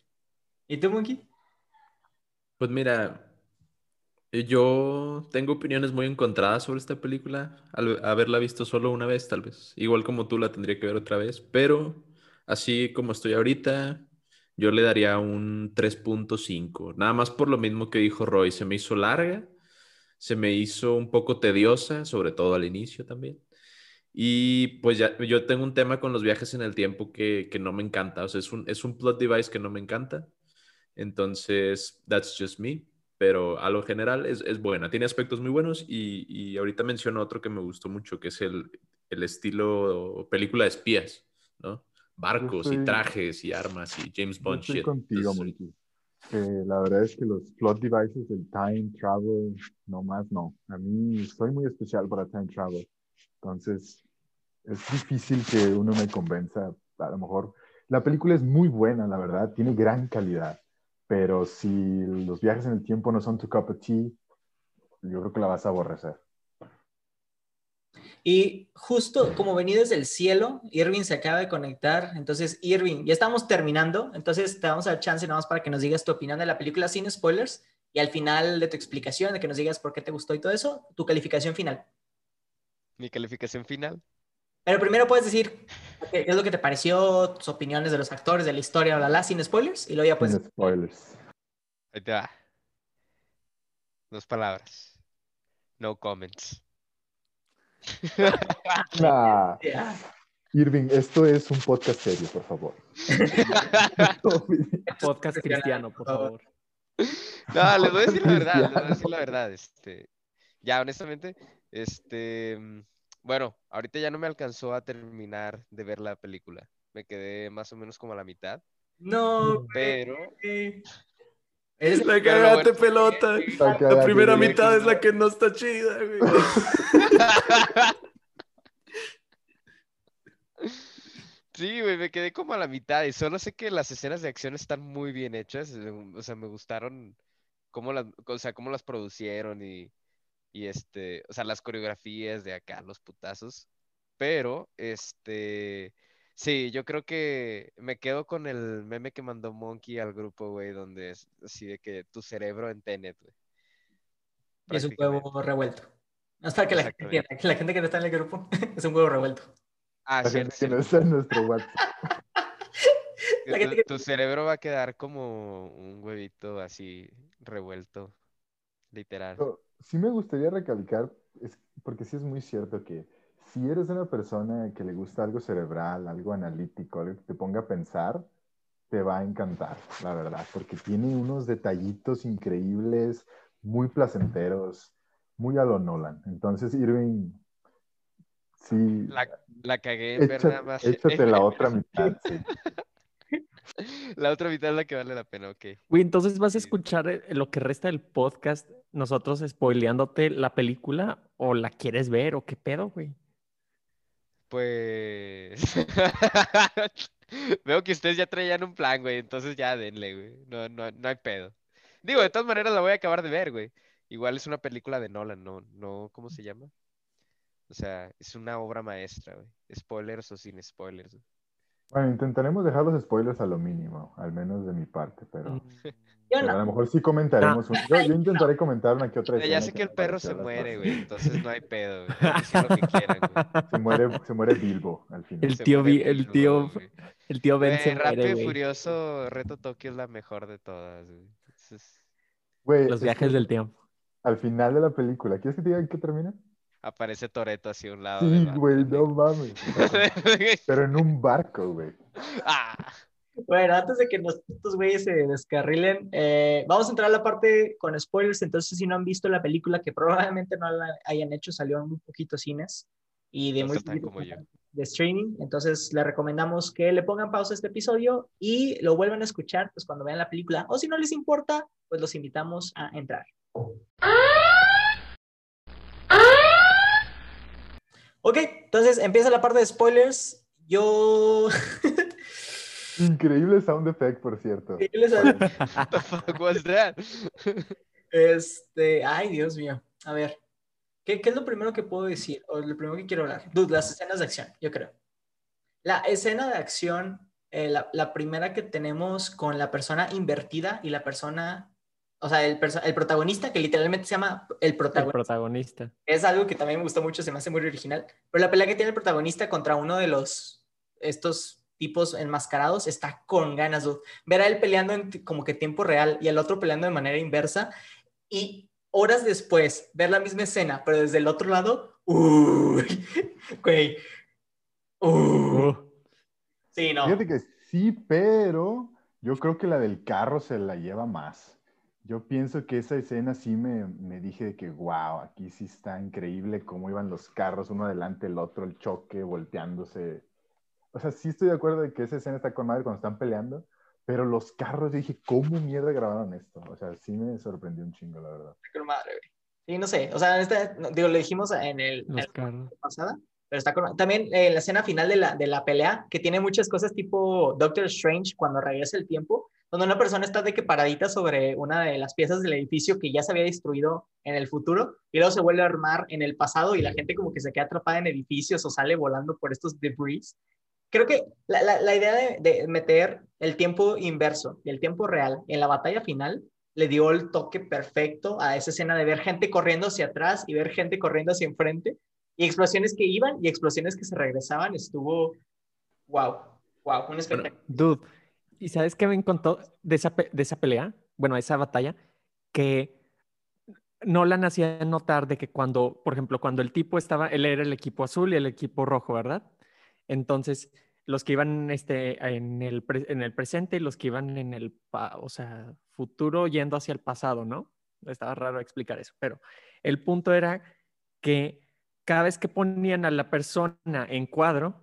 ¿Y tú, Monkey? Pues mira, yo tengo opiniones muy encontradas sobre esta película, al haberla visto solo una vez tal vez. Igual como tú la tendría que ver otra vez, pero así como estoy ahorita, yo le daría un 3.5. Nada más por lo mismo que dijo Roy, se me hizo larga, se me hizo un poco tediosa, sobre todo al inicio también. Y pues ya, yo tengo un tema con los viajes en el tiempo que, que no me encanta, o sea, es un, es un plot device que no me encanta. Entonces, that's just me. Pero a lo general es, es buena. Tiene aspectos muy buenos y, y ahorita menciono otro que me gustó mucho, que es el, el estilo película de espías, ¿no? Barcos y trajes y armas y James Yo Bond estoy shit. contigo, Entonces. Eh, la verdad es que los plot devices del time travel, no más no. A mí soy muy especial para time travel. Entonces, es difícil que uno me convenza. A lo mejor la película es muy buena, la verdad, tiene gran calidad. Pero si los viajes en el tiempo no son tu cup of tea, yo creo que la vas a aborrecer. Y justo como vení desde el cielo, Irving se acaba de conectar. Entonces, Irving, ya estamos terminando. Entonces, te vamos a dar chance nada más para que nos digas tu opinión de la película sin spoilers. Y al final de tu explicación, de que nos digas por qué te gustó y todo eso, tu calificación final. Mi calificación final. Pero primero puedes decir qué es lo que te pareció, tus opiniones de los actores, de la historia, bla, bla, sin spoilers. Y luego ya Sin pues. spoilers. Ahí te va. Dos palabras. No comments. Nah. Irving, esto es un podcast serio, por favor. Podcast cristiano, por favor. No, les voy a decir la verdad, les voy a decir la verdad. Este, ya, honestamente, este, bueno, ahorita ya no me alcanzó a terminar de ver la película. Me quedé más o menos como a la mitad, No, pero güey. Eres- La cagaste, bueno- pelota. La primera mitad es la que no está chida, güey. Sí, güey, me quedé como a la mitad y solo sé que las escenas de acción están muy bien hechas, o sea, me gustaron cómo las, o sea, cómo las producieron y, y este, o sea, las coreografías de acá, los putazos, pero, este, sí, yo creo que me quedo con el meme que mandó Monkey al grupo, güey, donde es así de que tu cerebro en Tenet, güey. Es un huevo revuelto. No es para que la gente entienda, que la gente que no está en el grupo es un huevo revuelto. Ah, La cierto, gente que no está en nuestro WhatsApp. Tu, gente que- tu cerebro va a quedar como un huevito así revuelto literal. Sí me gustaría recalcar, es- porque sí es muy cierto que si eres una persona que le gusta algo cerebral, algo analítico, algo que te ponga a pensar, te va a encantar, la verdad, porque tiene unos detallitos increíbles, muy placenteros, muy a lo Nolan. Entonces, Irving, sí, La, la cagué en ver echa- nada más. échate la otra mitad. sí. La otra mitad es la que vale la pena, ok. Güey, entonces vas a escuchar eh, lo que resta del podcast, nosotros spoileándote la película o la quieres ver o qué pedo, güey. Pues. Veo que ustedes ya traían un plan, güey. Entonces ya denle, güey. No, no, no hay pedo. Digo, de todas maneras la voy a acabar de ver, güey. Igual es una película de Nolan, no, no, ¿cómo se llama? O sea, es una obra maestra, güey. Spoilers o sin spoilers. güey. Bueno, intentaremos dejar los spoilers a lo mínimo, al menos de mi parte, Mm. pero, Yo pero a no. lo mejor sí comentaremos. un- Yo, yo intentaré comentar una que otra Ya, ya sé que el perro se muere, güey. Entonces no hay pedo, güey. Lo que quieran, güey. Se muere, se muere Bilbo al final. El tío Vi- el Bilbo, tío- güey. El tío Ben se Rápido y. Furioso, Reto Tokio es la mejor de todas, güey. Entonces, Güey, Los es viajes que del tiempo. Al final de la película, ¿quieres que te diga en qué termina? Aparece Toreto así a un lado. Sí, güey, no mames. Pero en un barco, güey. Ah, Bueno, antes de que estos güeyes se descarrilen, eh, vamos a entrar a la parte con spoilers. Entonces, si no han visto la película, que probablemente no la hayan hecho, salió en muy poquitos cines y de No muy están poquitos como yo. de streaming. Entonces, les recomendamos que le pongan pausa a este episodio y lo vuelvan a escuchar pues, cuando vean la película. O si no les importa, pues los invitamos a entrar. Ok, entonces empieza la parte de spoilers. Yo. Increíble sound effect, por cierto. yo les- what the fuck was that? Este, ay, Dios mío. A ver, ¿qué, qué es lo primero que puedo decir? O lo primero que quiero hablar. Dude, las escenas de acción, yo creo. La escena de acción, eh, la, la primera que tenemos con la persona invertida y la persona, o sea, el, el protagonista, que literalmente se llama el El protagonista. protagonista. Es algo que también me gustó mucho, se me hace muy original. Pero la pelea que tiene el protagonista contra uno de los, estos tipos enmascarados, está con ganas, dude. Ver a él peleando en como que tiempo real y el otro peleando de manera inversa. Y horas después, ver la misma escena, pero desde el otro lado, uy, güey. Uh, sí, no. Fíjate que sí, pero yo creo que la del carro se la lleva más. Yo pienso que esa escena sí me, me dije de que, wow, aquí sí está increíble cómo iban los carros uno adelante del otro, el choque, volteándose. O sea, sí estoy de acuerdo de que esa escena está con madre cuando están peleando, pero los carros, yo dije, ¿cómo mierda grabaron esto? O sea, sí me sorprendió un chingo, la verdad. Con madre, güey. Sí, no sé. O sea, esta- no, digo, lo dijimos en el, en los el carros. pasada, pero está con... También eh, la escena final de la, de la pelea, que tiene muchas cosas tipo Doctor Strange cuando regresa el tiempo, donde una persona está de que paradita sobre una de las piezas del edificio que ya se había destruido en el futuro, y luego se vuelve a armar en el pasado y la gente como que se queda atrapada en edificios o sale volando por estos debris. Creo que la, la, la idea de, de meter el tiempo inverso y el tiempo real en la batalla final le dio el toque perfecto a esa escena de ver gente corriendo hacia atrás y ver gente corriendo hacia enfrente y explosiones que iban y explosiones que se regresaban. Estuvo wow, wow, un espectáculo. Dude, ¿y sabes qué me encontró de esa, de esa pelea? Bueno, esa batalla, que Nolan hacía notar de que cuando, por ejemplo, cuando el tipo estaba, él era el equipo azul y el equipo rojo, ¿verdad? Entonces, los que iban este, en, el en el presente y los que iban en el, o sea, futuro yendo hacia el pasado, ¿no? Estaba raro explicar eso, pero el punto era que cada vez que ponían a la persona en cuadro,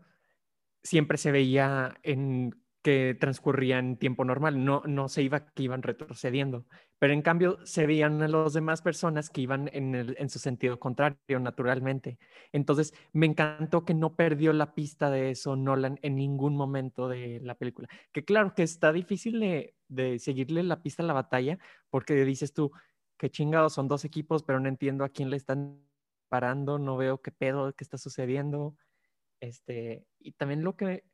siempre se veía en que transcurría en tiempo normal, no, no se iba que iban retrocediendo, pero en cambio se veían a las demás personas que iban en, el- en su sentido contrario, naturalmente. Entonces, me encantó que no perdió la pista de eso Nolan en ningún momento de la película. Que claro que está difícil de, de seguirle la pista a la batalla, porque dices tú, qué chingados, son dos equipos, pero no entiendo a quién le están parando, no veo qué pedo, qué está sucediendo. Este, y también lo que,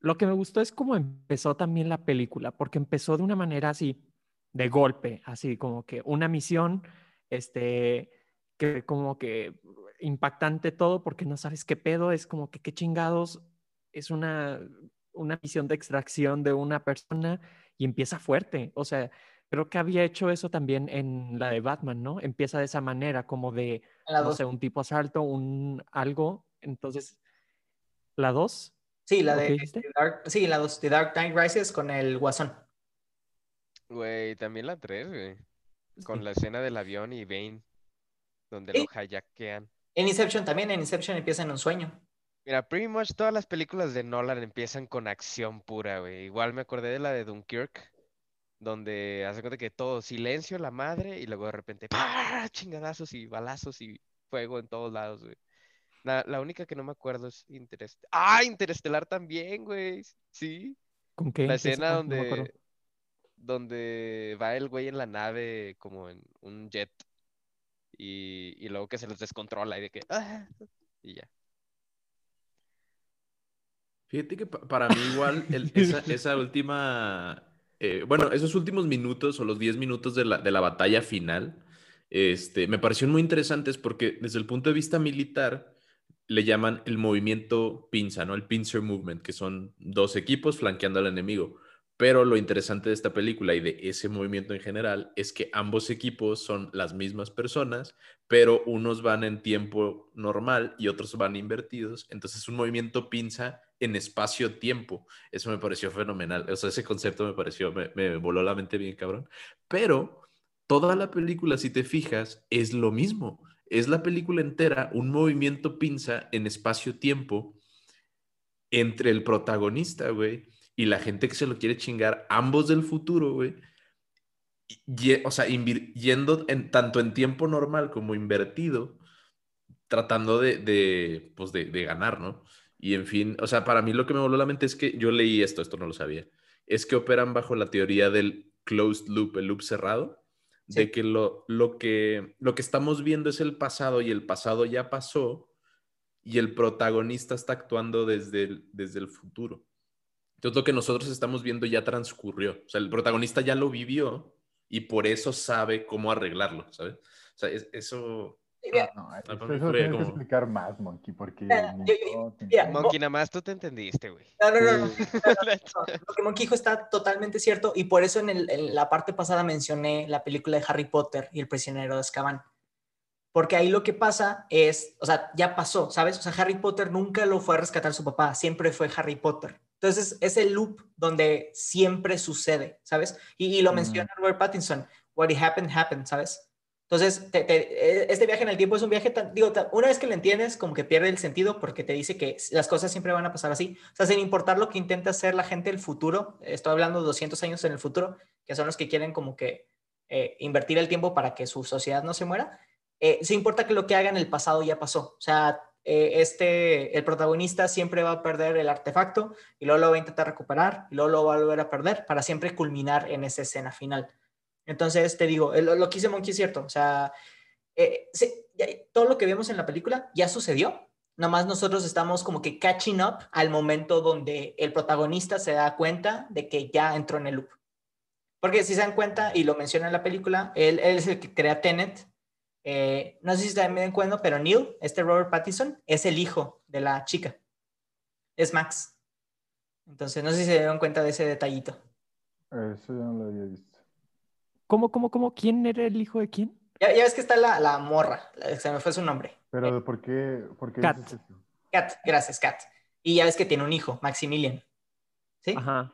lo que me gustó es cómo empezó también la película, porque empezó de una manera así, de golpe, así como que una misión, este, que como que impactante todo, porque no sabes qué pedo, es como que qué chingados, es una, una misión de extracción de una persona y empieza fuerte, o sea, creo que había hecho eso también en la de Batman, ¿no? Empieza de esa manera, como de, no dos. sé, un tipo asalto, un algo. Entonces, ¿la 2? Sí, la ¿o de Dark, sí, la dos, The Dark Knight Rises con el Guasón. Güey, también la 3, güey. Con Sí. la escena del avión y Bane, donde Sí. lo hijackean. En Inception también, en Inception empieza en un sueño. Mira, pretty much todas las películas de Nolan empiezan con acción pura, güey. Igual me acordé de la de Dunkirk, donde hace cuenta que todo silencio, la madre, y luego de repente ¡pah! chingadazos y balazos y fuego en todos lados, güey. La, la única que no me acuerdo es Interestelar. ¡Ah! Interestelar también, güey. Sí. ¿Con qué? La escena Ah, no donde, donde va el güey en la nave como en un jet y, y luego que se los descontrola y de que "Ah", y ya. Fíjate que pa- para mí igual el- esa, esa última, eh, bueno, esos últimos minutos o los 10 minutos de la, de la batalla final, este, me parecieron muy interesantes porque desde el punto de vista militar le llaman el movimiento pinza, ¿no? El pincer movement, que son dos equipos flanqueando al enemigo. Pero lo interesante de esta película y de ese movimiento en general es que ambos equipos son las mismas personas, pero unos van en tiempo normal y otros van invertidos. Entonces es un movimiento pinza en espacio-tiempo. Eso me pareció fenomenal. O sea, ese concepto me pareció, me, me voló la mente bien cabrón. Pero toda la película, si te fijas, es lo mismo. Es la película entera un movimiento pinza en espacio-tiempo entre el protagonista, güey, y la gente que se lo quiere chingar, ambos del futuro, güey. Y- o sea, yendo en, tanto en tiempo normal como invertido, tratando de, de, pues de ganar, ¿no? Y en fin, o sea, para mí lo que me voló la mente es que yo leí esto, esto no lo sabía, es que operan bajo la teoría del closed loop, el loop cerrado, De que lo, lo que lo que estamos viendo es el pasado y el pasado ya pasó y el protagonista está actuando desde el, desde el futuro. Entonces lo que nosotros estamos viendo ya transcurrió, o sea, el protagonista ya lo vivió y por eso sabe cómo arreglarlo, ¿sabes? O sea, es- eso... Mira, No, para eso, tienes como- que explicar más, Monkey, porque Mira, yo- yo mira. Monkey, nada más tú te entendiste, güey. No, no, no, no. Lo que Monkey dijo está totalmente cierto y por eso en, el- en la parte pasada mencioné la película de Harry Potter y el prisionero de Azkaban. Porque ahí lo que pasa es, o sea, ya pasó, ¿sabes? O sea, Harry Potter nunca lo fue a rescatar su papá, siempre fue Harry Potter. Entonces, es el loop donde siempre sucede, ¿sabes? Y, y lo Mm. menciona Robert Pattinson, what it happened, happened, ¿sabes? Entonces, te- te- eh, este viaje en el tiempo es un viaje, tan, digo, tan- una vez que lo entiendes, como que pierde el sentido porque te dice que las cosas siempre van a pasar así. O sea, sin importar lo que intenta hacer la gente del futuro, estoy hablando de 200 años en el futuro, que son los que quieren como que eh, invertir el tiempo para que su sociedad no se muera, eh, importa que lo que haga en el pasado ya pasó. O sea, eh, este, el protagonista siempre va a perder el artefacto y luego lo va a intentar recuperar y luego lo va a volver a perder para siempre culminar en esa escena final. Entonces, te digo, eh, lo, lo que hice Monkey es cierto. O sea, eh, sí, ya- todo lo que vemos en la película ya sucedió. Nomás nosotros estamos como que catching up al momento donde el protagonista se da cuenta de que ya entró en el loop. Porque si se dan cuenta, y lo menciona en la película, él, él es el que crea Tenet. Eh, no sé si se dan cuenta, pero Neil, este Robert Pattinson, es el hijo de la chica. Es Max. Entonces, no sé si se dieron cuenta de ese detallito. Eso ya no lo había visto. ¿Cómo, cómo, cómo? ¿Quién era el hijo de quién? Ya, ya ves que está la, la morra, la- se me fue su nombre. Pero ¿por qué, por qué Kat. dices eso? Kat, gracias, Kat. Y ya ves que tiene un hijo, Maximilian. ¿Sí? Ajá,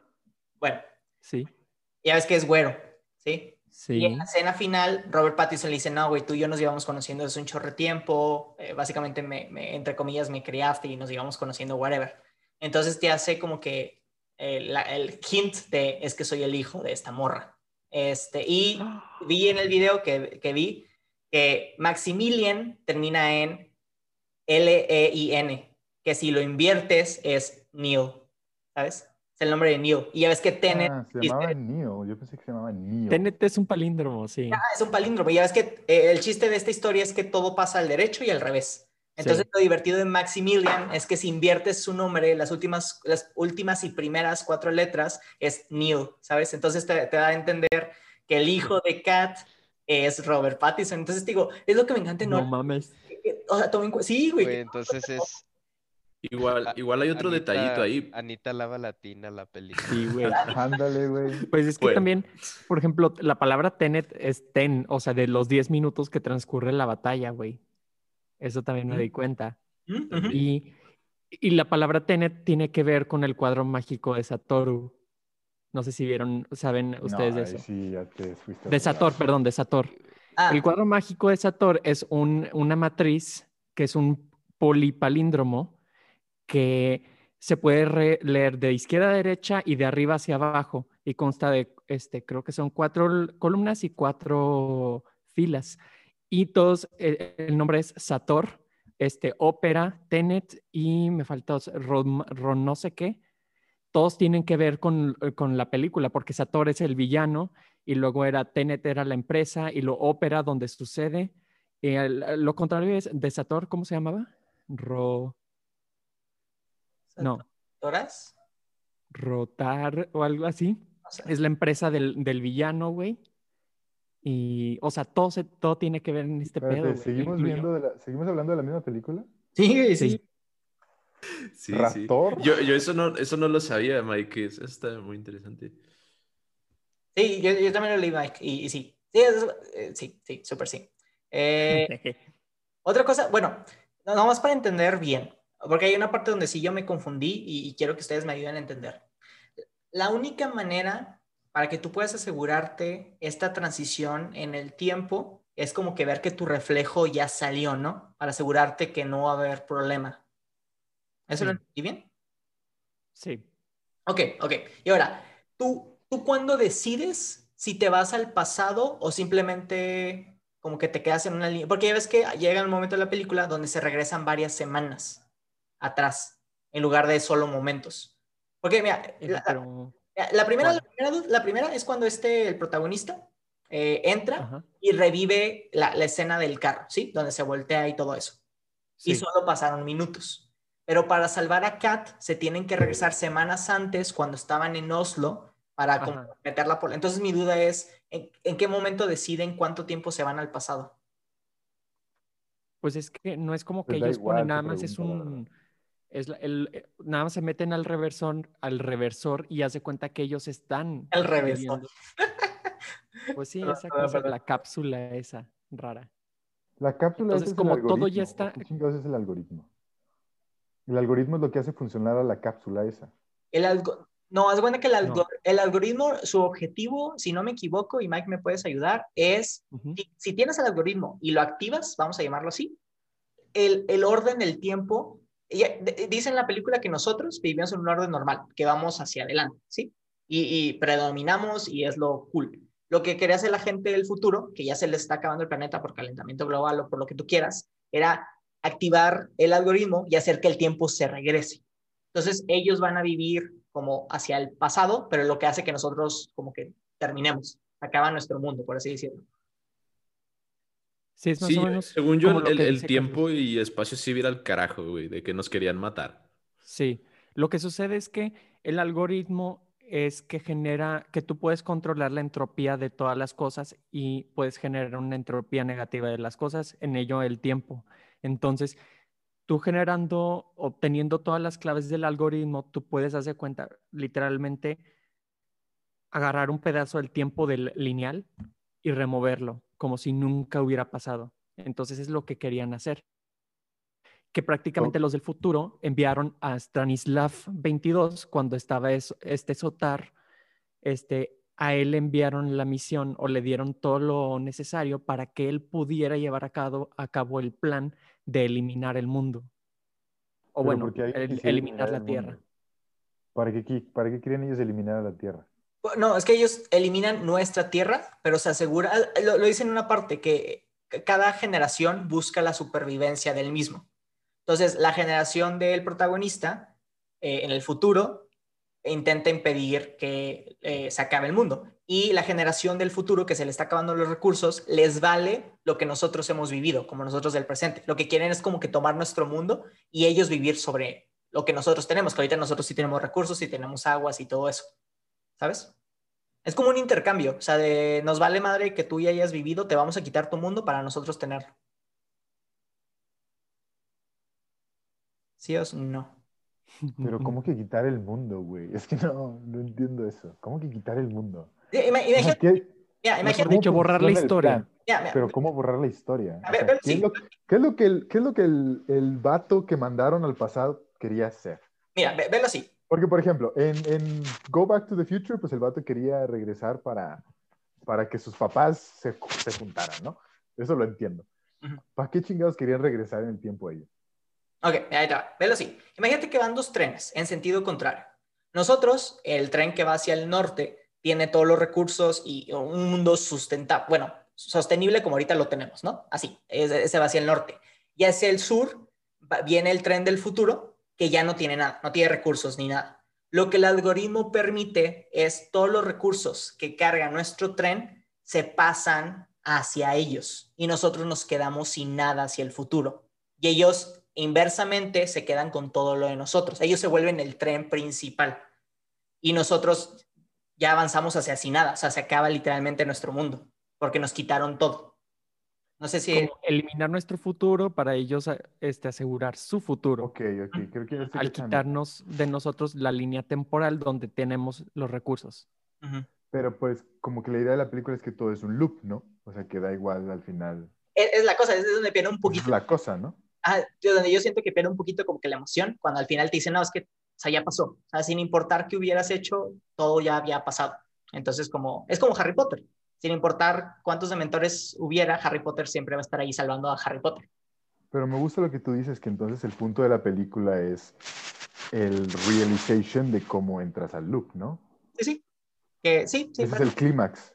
Bueno, sí, ya ves que es güero. ¿Sí? Y en sí. la escena final, Robert Pattinson le dice, no, güey, tú y yo nos llevamos conociendo desde un chorro de tiempo, eh, básicamente, me, me- entre comillas, me criaste y nos llevamos conociendo, whatever. Entonces te hace como que eh, la- el hint de, es que soy el hijo de esta morra. Este, y vi en el video que, que vi que Maximilian termina en L-E-I-N, que si lo inviertes es Neil, ¿sabes? Es el nombre de Neil. Y ya ves que Tenet Ah, se llamaba Neo. Yo pensé que se llamaba Neo. Tenet es un palíndromo, sí. Ah, es un palíndromo. Ya ves que eh, el chiste de esta historia es que todo pasa al derecho y al revés. Entonces, Sí. lo divertido de Maximilian es que si inviertes su nombre, las últimas, las últimas y primeras cuatro letras es Neil, ¿sabes? Entonces te, te da a entender que el hijo de Kat es Robert Pattinson. Entonces, digo, es lo que me encanta. No No, mames. o sea, tomen sí, güey. Güey, entonces es Igual, igual hay otro Anita- detallito ahí. Anita lava latina la película. Sí, güey. Ándale, güey. Pues es que Bueno. también, por ejemplo, la palabra tenet es ten, o sea, de los 10 minutos que transcurre la batalla, güey. Eso también me di cuenta. ¿Mm? Y, y la palabra tenet tiene que ver con el cuadro mágico de Satoru. No sé si vieron, saben ustedes no, de eso. Sí, ya te fuiste De Sator, perdón, de Sator. Ah, El cuadro mágico de Sator es un- una matriz que es un polipalíndromo que se puede re- leer de izquierda a derecha y de arriba hacia abajo y consta de, este, creo que son cuatro columnas y cuatro filas. Y todos, eh, el nombre es Sator, este, ópera, Tenet y me falta os- Ron, Ron no sé qué. Todos tienen que ver con, eh, con la película porque Sator es el villano y luego era Tenet era la empresa y lo ópera donde sucede. Y el- lo contrario es de Sator, ¿cómo se llamaba? Ro, no, ¿Toras? Rotar o algo así. Es la empresa del, del villano, güey. Y, o sea, todo, se- todo tiene que ver en este Espérate, pedo. ¿seguimos, viendo de la- ¿Seguimos hablando de la misma película? Sí, Sí. sí. Sí, sí. ¿Raptor? Yo, yo eso no, eso no lo sabía, Mike. Eso está muy interesante. Sí, yo, yo también lo leí, Mike, y, y sí. Sí, es- eh, sí, sí, súper sí. Eh, otra cosa, bueno, no, nada más para entender bien, porque hay una parte donde sí yo me confundí y, y quiero que ustedes me ayuden a entender. La única manera para que tú puedas asegurarte esta transición en el tiempo es como que ver que tu reflejo ya salió, ¿no? Para asegurarte que no va a haber problema. ¿Eso lo Sí. entendí bien? Sí. Ok, ok. Y ahora, ¿tú, ¿tú cuándo decides si te vas al pasado o simplemente como que te quedas en una línea? Porque ya ves que llega el momento de la película donde se regresan varias semanas atrás, en lugar de solo momentos. Porque mira, la, pero- la primera, la, primera, la primera es cuando este, el protagonista, eh, entra Ajá. y revive la, la escena del carro, ¿sí? Donde se voltea y todo eso y solo pasaron minutos. Pero para salvar a Kat se tienen que regresar semanas antes cuando estaban en Oslo para meterla por... Entonces mi duda es, ¿en, en qué momento deciden cuánto tiempo se van al pasado? Pues es que no es como que Pues ellos igual ponen, nada más es un... Es el, eh, nada más se meten al reversor, al reversor y hace cuenta que ellos están Al reversor. Pues sí, esa cosa, la cápsula esa rara. La cápsula Entonces, es como el todo ya está- ¿Qué es el algoritmo? El algoritmo es lo que hace funcionar a la cápsula esa. El algo... No, es bueno que el, algo- No. el algoritmo, su objetivo, si no me equivoco, y Mike me puedes ayudar, es Ujú. si, si tienes el algoritmo y lo activas, vamos a llamarlo así, el, el orden del tiempo, ya- de- dice en la película que nosotros vivimos en un orden normal, que vamos hacia adelante, ¿sí? Y, y predominamos y es lo cool. Lo que quería hacer la gente del futuro, que ya se les está acabando el planeta por calentamiento global o por lo que tú quieras, era activar el algoritmo y hacer que el tiempo se regrese. Entonces ellos van a vivir como hacia el pasado, pero lo que hace que nosotros como que terminemos, acaba nuestro mundo, por así decirlo. Sí, es más Sí, o menos. según yo, el, tiempo Carlos. y espacio sí viera al carajo, güey, de que nos querían matar. Sí, lo que sucede es que el algoritmo es que genera, que tú puedes controlar la entropía de todas las cosas y puedes generar una entropía negativa de las cosas, en ello el tiempo. Entonces, tú generando, obteniendo todas las claves del algoritmo, tú puedes hacer cuenta, literalmente, agarrar un pedazo del tiempo del lineal y removerlo, como si nunca hubiera pasado. Entonces, es lo que querían hacer que prácticamente los del futuro enviaron a Stanislav 22 cuando estaba es- este Sotar, este, a él enviaron la misión o le dieron todo lo necesario para que él pudiera llevar a cabo, a cabo el plan de eliminar el mundo. O Pero bueno, ¿por qué alguien el- quisiera eliminar la el Tierra. ¿Para qué, ¿Para qué quieren ellos eliminar a la Tierra? No, es que ellos eliminan nuestra tierra, pero se asegura, lo, lo dicen en una parte, que cada generación busca la supervivencia del mismo. Entonces, la generación del protagonista eh, en el futuro intenta impedir que eh, se acabe el mundo. Y la generación del futuro, que se le está acabando los recursos, les vale lo que nosotros hemos vivido, como nosotros del presente. Lo que quieren es como que tomar nuestro mundo y ellos vivir sobre lo que nosotros tenemos, que ahorita nosotros sí tenemos recursos, sí tenemos aguas y todo eso. ¿Sabes? Es como un intercambio, o sea, de nos vale madre que tú ya hayas vivido, te vamos a quitar tu mundo para nosotros tenerlo. ¿Sí o no? Pero ¿cómo que quitar el mundo, güey? Es que no, no entiendo eso. ¿Cómo que quitar el mundo? Sea, Imagínate, ¿qué- mira, Mejor imagínate, dicho, borrar la historia. Pero ¿cómo borrar la historia? Ver, sea, pero ¿qué, es lo, qué es lo que, el, qué es lo que el, el vato que mandaron al pasado quería hacer? mira, ve- velo así. Porque, por ejemplo, en, en Go Back to the Future, pues el vato quería regresar para, para que sus papás se, se juntaran, ¿no? Eso lo entiendo. ¿Para qué chingados querían regresar en el tiempo ellos? Ok, ahí va. Velo así. Imagínate que van dos trenes en sentido contrario. Nosotros, el tren que va hacia el norte, tiene todos los recursos y un mundo sustentable, bueno, sostenible como ahorita lo tenemos, ¿no? Así, ese va hacia el norte. Y hacia el sur viene el tren del futuro, que ya no tiene nada, no tiene recursos ni nada. Lo que el algoritmo permite es todos los recursos que carga nuestro tren se pasan hacia ellos y nosotros nos quedamos sin nada hacia el futuro. Y ellos inversamente se quedan con todo lo de nosotros. Ellos se vuelven el tren principal y nosotros ya avanzamos hacia sin nada, o sea, se acaba literalmente nuestro mundo porque nos quitaron todo. No sé si... Como eliminar nuestro futuro para ellos a- este, asegurar su futuro. Ok, ok, creo que ya estoy Al quitarnos de nosotros la línea temporal donde tenemos los recursos. Ujú. Pero pues como que la idea de la película es que todo es un loop, ¿no? O sea, que da igual al final. Es, es la cosa, es donde pierde un poquito. Es la cosa, ¿no? Ah, donde yo siento que pierde un poquito como que la emoción cuando al final te dicen, no, es que, o sea, ya pasó. O sea, sin importar qué hubieras hecho, todo ya había pasado. Entonces, como, es como Harry Potter. Sin importar cuántos dementores hubiera, Harry Potter siempre va a estar ahí salvando a Harry Potter. Pero me gusta lo que tú dices, que entonces el punto de la película es el realization de cómo entras al loop, ¿no? Sí, sí. Que, sí, sí. Ese es el clímax.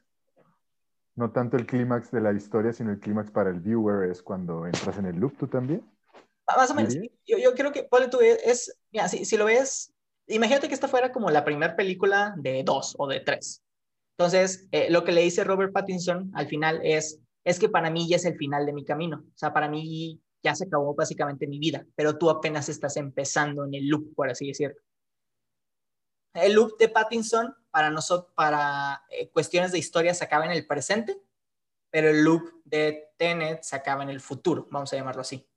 No tanto el clímax de la historia, sino el clímax para el viewer es cuando entras en el loop, ¿tú también? Más o menos. Yo, yo creo que, ponle tú, es, es- mira, si, si lo ves, imagínate que esta fuera como la primera película de dos o de tres. Entonces, eh, lo que le dice Robert Pattinson al final es, es que para mí ya es el final de mi camino. O sea, para mí ya se acabó básicamente mi vida, pero tú apenas estás empezando en el loop, por así decirlo. El loop de Pattinson para nosotros, para eh, cuestiones de historia se acaba en el presente, pero el loop de Tenet se acaba en el futuro, vamos a llamarlo así.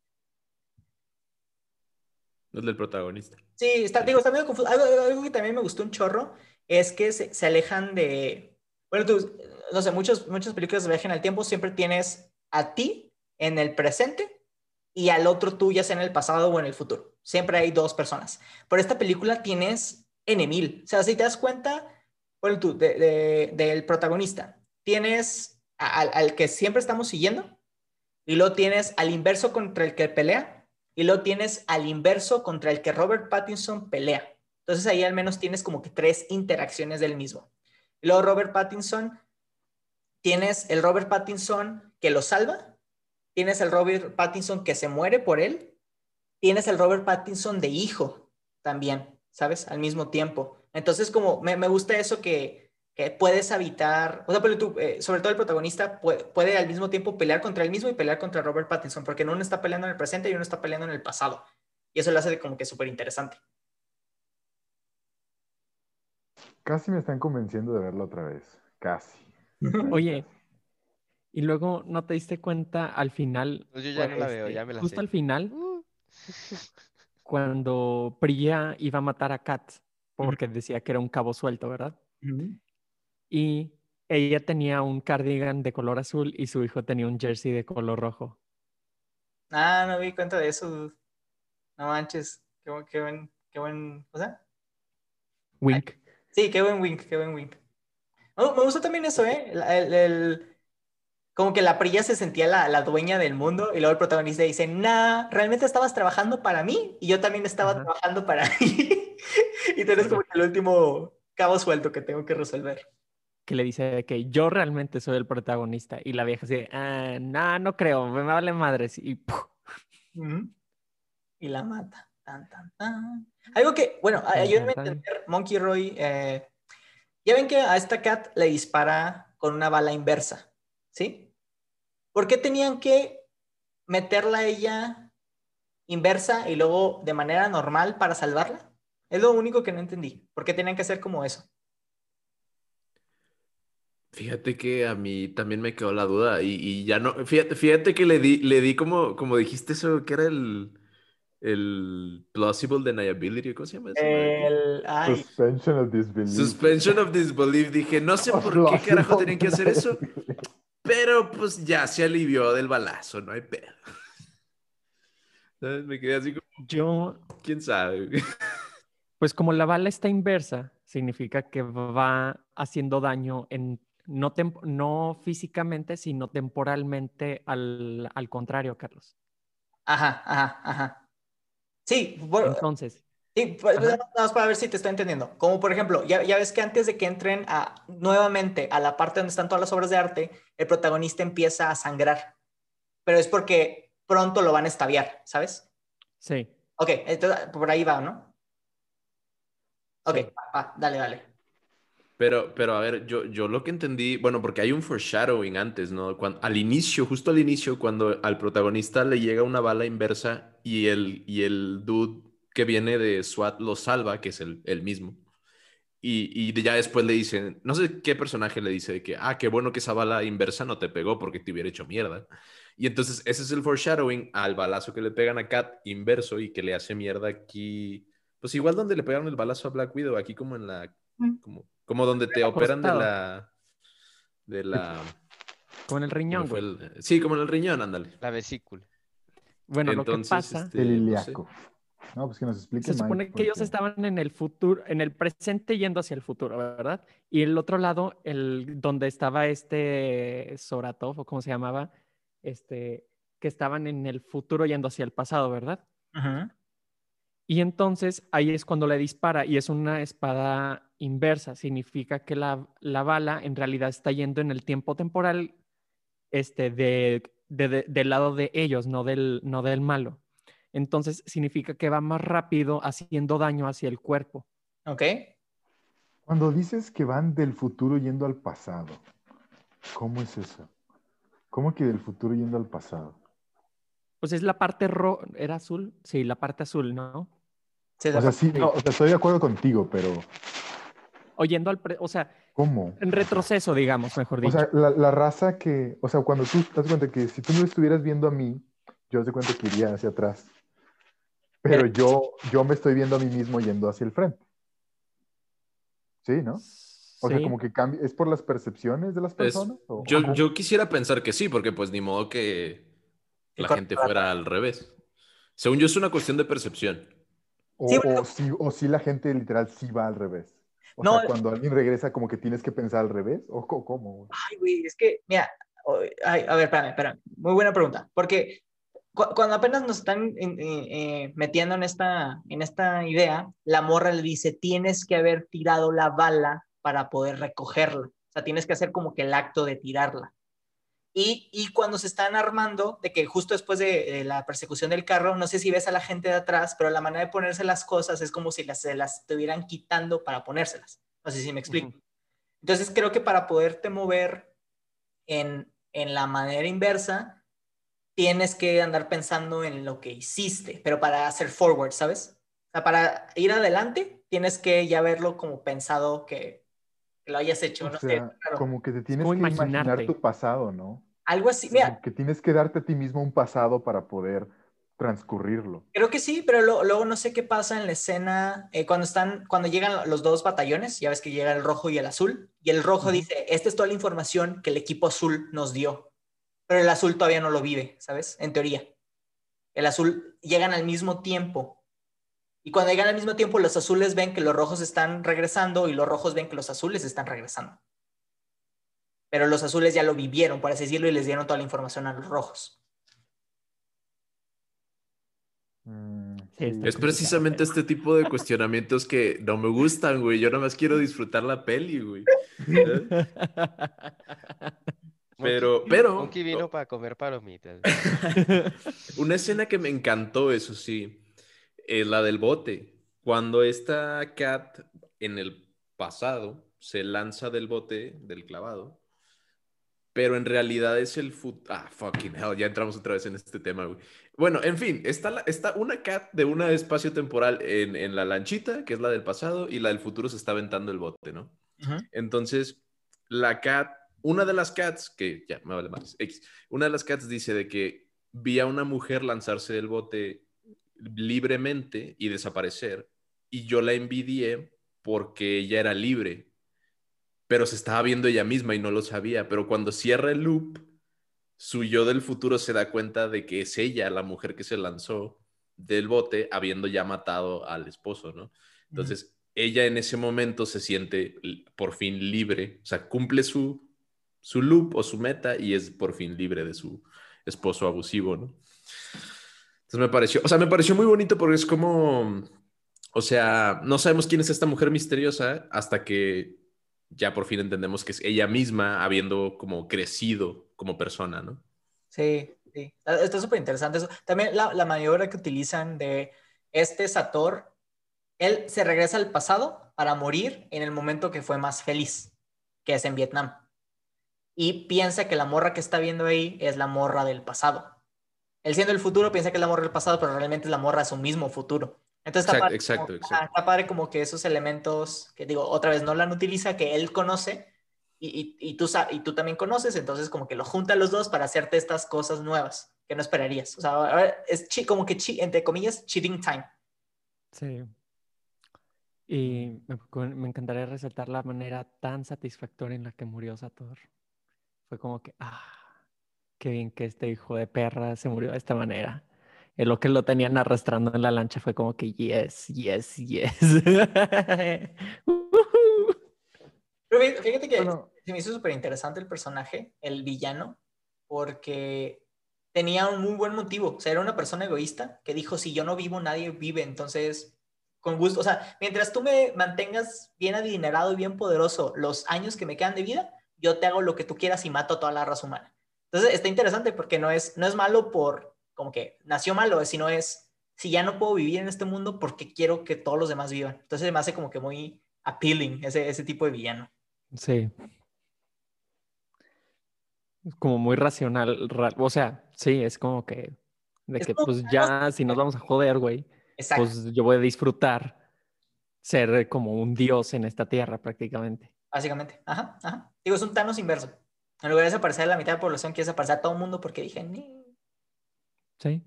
No es del protagonista. Sí, está, digo, está medio confuso. Algo, algo que también me gustó un chorro es que se, se alejan de. Bueno, tú, no sé, muchos, muchas películas de viaje en el tiempo siempre tienes a ti en el presente y al otro tú, ya sea en el pasado o en el futuro. Siempre hay dos personas. Por esta película tienes N mil. O sea, si te das cuenta, bueno, tú, de- de- del protagonista, tienes al, al que siempre estamos siguiendo y luego tienes al inverso contra el que pelea y luego tienes al inverso contra el que Robert Pattinson pelea. Entonces ahí al menos tienes como que tres interacciones del mismo. Y luego Robert Pattinson, tienes el Robert Pattinson que lo salva, tienes el Robert Pattinson que se muere por él, tienes el Robert Pattinson de hijo también, ¿sabes? Al mismo tiempo. Entonces como me, gusta eso que, que puedes habitar, o sea, pero tú, eh, sobre todo el protagonista puede, puede al mismo tiempo pelear contra él mismo y pelear contra Robert Pattinson, porque uno está peleando en el presente y uno está peleando en el pasado. Y eso lo hace como que súper interesante. Casi me están convenciendo de verlo otra vez. Casi. Oye, y luego no te diste cuenta al final, Pues yo ya no la veo, este, ya me la justo sé. al final, Uh. cuando Priya iba a matar a Kat, porque decía que era un cabo suelto, ¿verdad? Y ella tenía un cardigan de color azul y su hijo tenía un jersey de color rojo. Ah, no me di cuenta de eso. dude. No manches. Qué buen, qué buen, qué buen, o sea, Wink. Sí, qué buen wink, qué buen wink. Me gustó también eso, ¿eh? El, el- el- como que la Priya se sentía la, la dueña del mundo y luego el protagonista dice, nah, realmente estabas trabajando para mí y yo también estaba trabajando para mí. y tenés como que el último cabo suelto que tengo que resolver. que le dice que yo realmente soy el protagonista. Y la vieja así, ah, no, no creo, me vale madres. Y. Ujú. Y la mata. Tan, tan, tan. Algo que, bueno, ayúdenme a entender, Monkey Roy. eh, ya ven que a esta cat le dispara con una bala inversa, ¿sí? ¿Por qué tenían que meterla a ella inversa y luego de manera normal para salvarla? Es lo único que no entendí. ¿Por qué tenían que hacer como eso? Fíjate que a mí también me quedó la duda y, y ya no, fíjate, fíjate que le di, le di como, como dijiste eso, que era el, el plausible deniability, ¿cómo se llama eso? El, ay, Suspension of disbelief. Suspension of disbelief. Dije, no sé por qué carajo tenían que hacer eso, pero pues ya se alivió del balazo, no hay pedo. Me quedé así como, Yo, quién sabe. pues como la bala está inversa, significa que va haciendo daño en no, tem- no físicamente, sino temporalmente al, al contrario, Carlos. ajá, ajá, ajá. Sí, por- Entonces, Sí, pues, nada más para ver si te estoy entendiendo. Como por ejemplo, ya, ya ves que antes de que entren a, nuevamente a la parte donde están todas las obras de arte, el protagonista empieza a sangrar. Pero es porque pronto lo van a estaviar, ¿sabes? sí. Ok, entonces por ahí va, ¿no? Ok, Sí. va, va, dale, dale. Pero, pero a ver, yo, yo lo que entendí, bueno, porque hay un foreshadowing antes, ¿no? Cuando, al inicio, justo al inicio, cuando al protagonista le llega una bala inversa y el, y el dude que viene de SWAT lo salva, que es el, el mismo. Y, y ya después le dicen, no sé qué personaje le dice de que, ah, qué bueno que esa bala inversa no te pegó porque te hubiera hecho mierda. Y entonces ese es el foreshadowing al balazo que le pegan a Kat inverso y que le hace mierda aquí. Pues igual donde le pegaron el balazo a Black Widow, aquí como en la Mm. como, como donde te operan de la de la Con el ¿cómo riñón. el- sí como en el riñón ándale La vesícula. Bueno, entonces lo que pasa este, El no sé. ilíaco. No, pues que nos explique. Se supone Mike, que ellos estaban en el futuro, en el presente yendo hacia el futuro, ¿verdad? Y el otro lado, el donde estaba este Soratov, o cómo se llamaba, este, que estaban en el futuro yendo hacia el pasado, ¿verdad? Y entonces ahí es cuando le dispara y es una espada inversa, significa que la, la bala en realidad está yendo en el tiempo temporal este, de, de- de- del lado de ellos, no del, no del malo. Entonces significa que va más rápido haciendo daño hacia el cuerpo. Ok. Cuando dices que van del futuro yendo al pasado, ¿cómo es eso? ¿Cómo que del futuro yendo al pasado? Pues es la parte roja, ¿era azul? Sí, la parte azul, ¿no? Sí, O sea, sí, no, o sea, estoy de acuerdo contigo, pero O yendo al, pre- o sea, ¿cómo? en retroceso, digamos, mejor O dicho. sea, la, la raza que, o sea, cuando tú te das cuenta que si tú no estuvieras viendo a mí, yo te cuenta que iría hacia atrás. Pero yo, yo me estoy viendo a mí mismo yendo hacia el frente. Sí, ¿no? O sea, como que cambia, ¿es por las percepciones de las personas? o- yo, o- yo quisiera pensar que sí porque pues ni modo que la gente fuera al revés según yo es una cuestión de percepción O, Sí, o si, o si la gente literal sí va al revés. O No, sea, cuando alguien regresa, como que tienes que pensar al revés. ¿O cómo? Ay, güey, es que, mira, ay, a ver, espérame, espérame. Muy buena pregunta. Porque cu- cuando apenas nos están eh, eh, metiendo en esta, en esta idea, la morra le dice, tienes que haber tirado la bala para poder recogerla. O sea, tienes que hacer como que el acto de tirarla. Y, y cuando se están armando, de que justo después de, de la persecución del carro, no sé si ves a la gente de atrás, pero la manera de ponerse las cosas es como si las, se las estuvieran quitando para ponérselas. No sé si me explico. Ujú. Entonces creo que para poderte mover en, en la manera inversa, tienes que andar pensando en lo que hiciste, pero para hacer forward, ¿sabes? O sea, para ir adelante, tienes que ya verlo como pensado que, que lo hayas hecho, O no sea, sé, claro. como que te tienes que imaginar tu pasado, ¿no? algo así. Como Mira, que tienes que darte a ti mismo un pasado para poder transcurrirlo. creo que sí, pero lo- luego no sé qué pasa en la escena eh, cuando están, cuando llegan los dos batallones, ya ves que llega el rojo y el azul, y el rojo dice, esta es toda la información que el equipo azul nos dio, pero el azul todavía no lo vive, ¿sabes? En teoría. El azul llegan al mismo tiempo. Y cuando llegan al mismo tiempo, los azules ven que los rojos están regresando y los rojos ven que los azules están regresando. Pero los azules ya lo vivieron, por así decirlo, y les dieron toda la información a los rojos. Mm, Sí, es precisamente este tipo de cuestionamientos que no me gustan güey yo nada más quiero disfrutar la peli güey Pero- Monkey- pero- Monkey vino para comer palomitas. Una escena que me encantó, eso sí, es la del bote. Cuando esta Cat en el pasado se lanza del bote, del clavado, pero en realidad es el fut... Ah, fucking hell, ya entramos otra vez en este tema, güey. Bueno, en fin, está, la- está una Cat de un espacio temporal en, en la lanchita, que es la del pasado, y la del futuro se está aventando el bote, ¿no? Entonces, la cat, una de las cats, que ya me vale más, X, una de las cats dice de que vi a una mujer lanzarse del bote libremente y desaparecer. Y yo la envidié porque ella era libre, pero se estaba viendo ella misma y no lo sabía. Pero cuando cierra el loop, su yo del futuro se da cuenta de que es ella la mujer que se lanzó del bote habiendo ya matado al esposo, ¿no? Entonces, ella en ese momento se siente por fin libre, o sea, cumple su, su loop o su meta y es por fin libre de su esposo abusivo, ¿no? Entonces me pareció, o sea, me pareció muy bonito porque es como, o sea, no sabemos quién es esta mujer misteriosa hasta que ya por fin entendemos que es ella misma habiendo como crecido como persona, ¿no? Sí, sí. Está súper interesante eso. También la, la maniobra que utilizan de este Sator él se regresa al pasado para morir en el momento que fue más feliz, que es en Vietnam. Y piensa que la morra que está viendo ahí es la morra del pasado. Él siendo el futuro piensa que es la morra del pasado, pero realmente es la morra de su mismo futuro. Entonces está, exacto, padre, exacto, está padre como que esos elementos que digo, otra vez Nolan utiliza, que él conoce y, y, tú, y tú también conoces, entonces como que lo junta los dos para hacerte estas cosas nuevas que no esperarías. O sea, es como que, entre comillas, cheating time. Sí, y me, encantaría resaltar la manera tan satisfactoria en la que murió Sator. Fue como que, ah, qué bien que este hijo de perra se murió de esta manera. En lo que lo tenían arrastrando en la lancha fue como que, yes, yes, yes. Pero fíjate que se me hizo súper interesante el personaje, el villano, porque tenía un muy buen motivo. O sea, era una persona egoísta que dijo, si yo no vivo, nadie vive. Entonces, con gusto. O sea, mientras tú me mantengas bien adinerado y bien poderoso los años que me quedan de vida, yo te hago lo que tú quieras y mato a toda la raza humana. Entonces, está interesante porque no es, no es malo por, como que nació malo, sino es, si ya no puedo vivir en este mundo, porque quiero que todos los demás vivan. Entonces, me hace como que muy appealing ese, ese tipo de villano. Sí. Como muy racional. O sea, sí, es como que, de que pues ya, si nos vamos a joder, güey pues yo voy a disfrutar ser como un dios en esta tierra prácticamente. Básicamente, ajá, ajá. Digo, es un Thanos inverso. En lugar de desaparecer la mitad de la población, quiere desaparecer a todo el mundo porque dije, ni. Sí.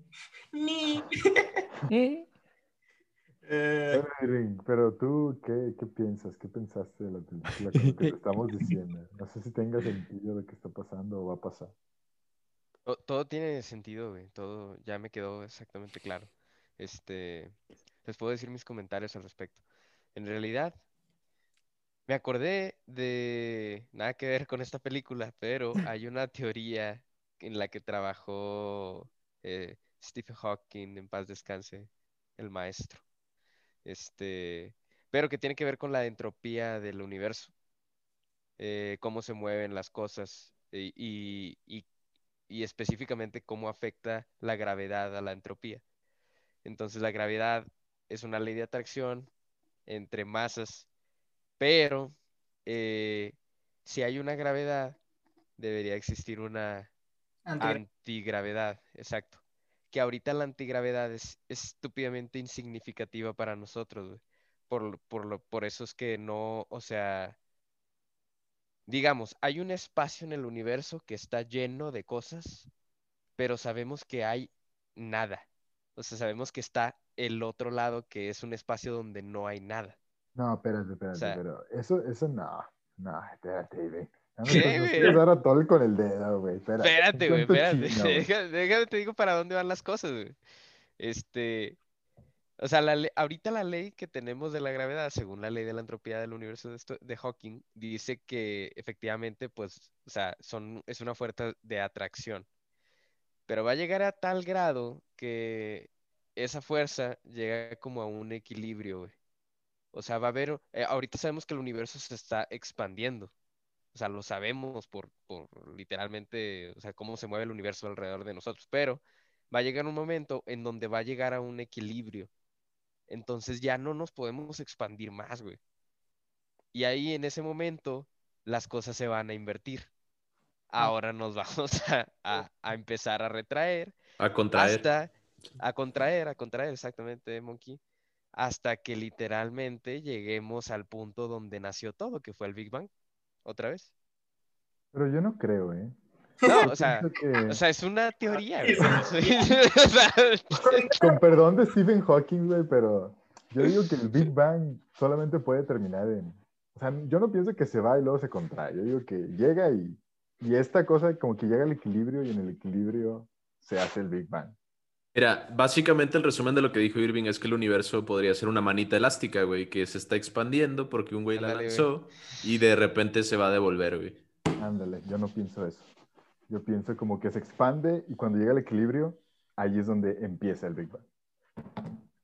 Ni. Eh. Pero tú, ¿qué, ¿qué, piensas? ¿Qué pensaste de la película? que te estamos diciendo. No sé si tenga sentido lo que está pasando o va a pasar. Todo tiene sentido, güey. Todo ya me quedó exactamente claro. Este, les puedo decir mis comentarios al respecto. En realidad, me acordé de nada que ver con esta película, pero hay una teoría en la que trabajó eh, Stephen Hawking, en paz descanse, el maestro. Este, pero que tiene que ver con la entropía del universo, eh, cómo se mueven las cosas y, y específicamente cómo afecta la gravedad a la entropía. Entonces la gravedad es una ley de atracción entre masas, pero eh, si hay una gravedad, debería existir una antigravedad, exacto. Que ahorita la antigravedad es estúpidamente insignificativa para nosotros, Por, por, por eso es que no, o sea, digamos, hay un espacio en el universo que está lleno de cosas, pero sabemos que hay nada. O sea, sabemos que está el otro lado, que es un espacio donde no hay nada. No, espérate, espérate, pero eso, eso no, no, espérate, güey. ¿Qué, güey? dar a Tol con el dedo, güey. Espérate, espérate, güey, espérate. déjame, te digo para dónde van las cosas, güey. Este, o sea, la ahorita la ley que tenemos de la gravedad, según la ley de la entropía del universo de, de, Hawking, dice que efectivamente, pues, o sea, son, es una fuerza de atracción. Pero va a llegar a tal grado que esa fuerza llega como a un equilibrio, güey. O sea, va a haber, eh, ahorita sabemos que el universo se está expandiendo. O sea, lo sabemos por, por literalmente, o sea, cómo se mueve el universo alrededor de nosotros. Pero va a llegar un momento en donde va a llegar a un equilibrio. Entonces ya no nos podemos expandir más, güey. Y ahí en ese momento las cosas se van a invertir. Ahora nos vamos a, empezar a retraer. A contraer. Hasta, a contraer, a contraer, exactamente, Monkey. Hasta que literalmente lleguemos al punto donde nació todo, que fue el Big Bang. Otra vez. Pero yo no creo, ¿eh? No, o sea, que- o sea, es una teoría, güey. Con perdón de Stephen Hawking, güey, pero yo digo que el Big Bang solamente puede terminar en... O sea, yo no pienso que se va y luego se contrae. Yo digo que llega y, y esta cosa como que llega al equilibrio y en el equilibrio se hace el Big Bang. Mira, básicamente el resumen de lo que dijo Irving es que el universo podría ser una manita elástica, güey, que se está expandiendo porque un güey la güey. lanzó y de repente se va a devolver, güey. Ándale, yo no pienso eso. Yo pienso como que se expande y cuando llega al equilibrio, ahí es donde empieza el Big Bang.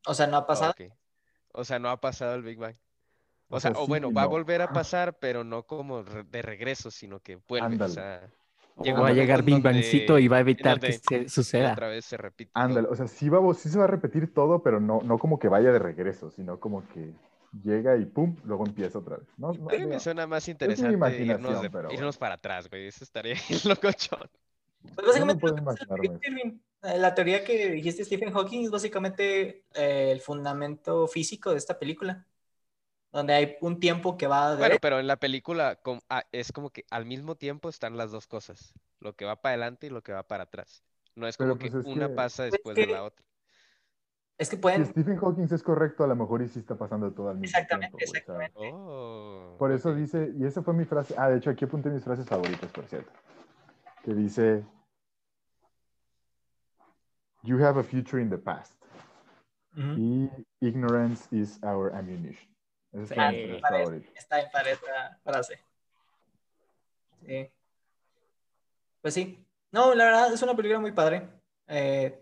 O sea, no ha pasado. O sea, no ha pasado el Big Bang. O, O sea, sea, o sí bueno, va a volver a pasar, pero no como de regreso, sino que vuelve. Ándale. O va a llegar Big Bangcito y va a evitar que se suceda. otra vez se repite. Ándale, o sea, sí, va, sí se va a repetir todo, pero no, no como que vaya de regreso, sino como que llega y pum, luego empieza otra vez. No, no, me suena más interesante irnos, de- pero irnos para atrás, güey. Eso estaría locochón. Pues básicamente. Irving, eh, la teoría que dijiste Stephen Hawking es básicamente eh, el fundamento físico de esta película, donde hay un tiempo que va de Bueno, pero en la película ah, es como que al mismo tiempo están las dos cosas, lo que va para adelante y lo que va para atrás. No es como que pues es una que- pasa Es después de que- la otra. es que Si pueden, Stephen Hawking es correcto, a lo mejor y sí está pasando todo al mismo Exactamente, tiempo. exactamente. Oh, Por eso dice, y esa fue mi frase, ah, de hecho aquí apunté mis frases favoritas, por cierto, que dice, You have a future in the past, y ignorance is our ammunition. Sí, favoritas. está en para esta frase. Sí. Pues sí. No, la verdad es una película muy padre. Eh,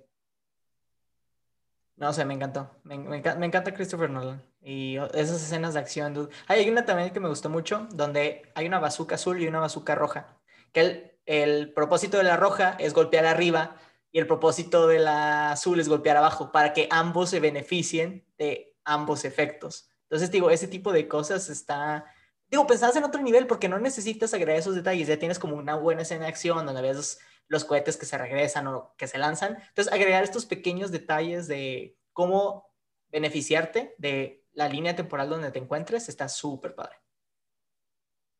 no sé, me encantó. Me, me enca- me encanta Christopher Nolan. Y esas escenas de acción, dude. Hay una también que me gustó mucho, donde hay una bazooka azul y una bazooka roja. Que el, el propósito de la roja es golpear arriba y el propósito de la azul es golpear abajo, para que ambos se beneficien de ambos efectos. Entonces, digo, ese tipo de cosas está, digo, pensadas en otro nivel porque no necesitas agregar esos detalles, ya tienes como una buena escena de acción donde ves los, los cohetes que se regresan o que se lanzan. Entonces, agregar estos pequeños detalles de cómo beneficiarte de la línea temporal donde te encuentres está súper padre.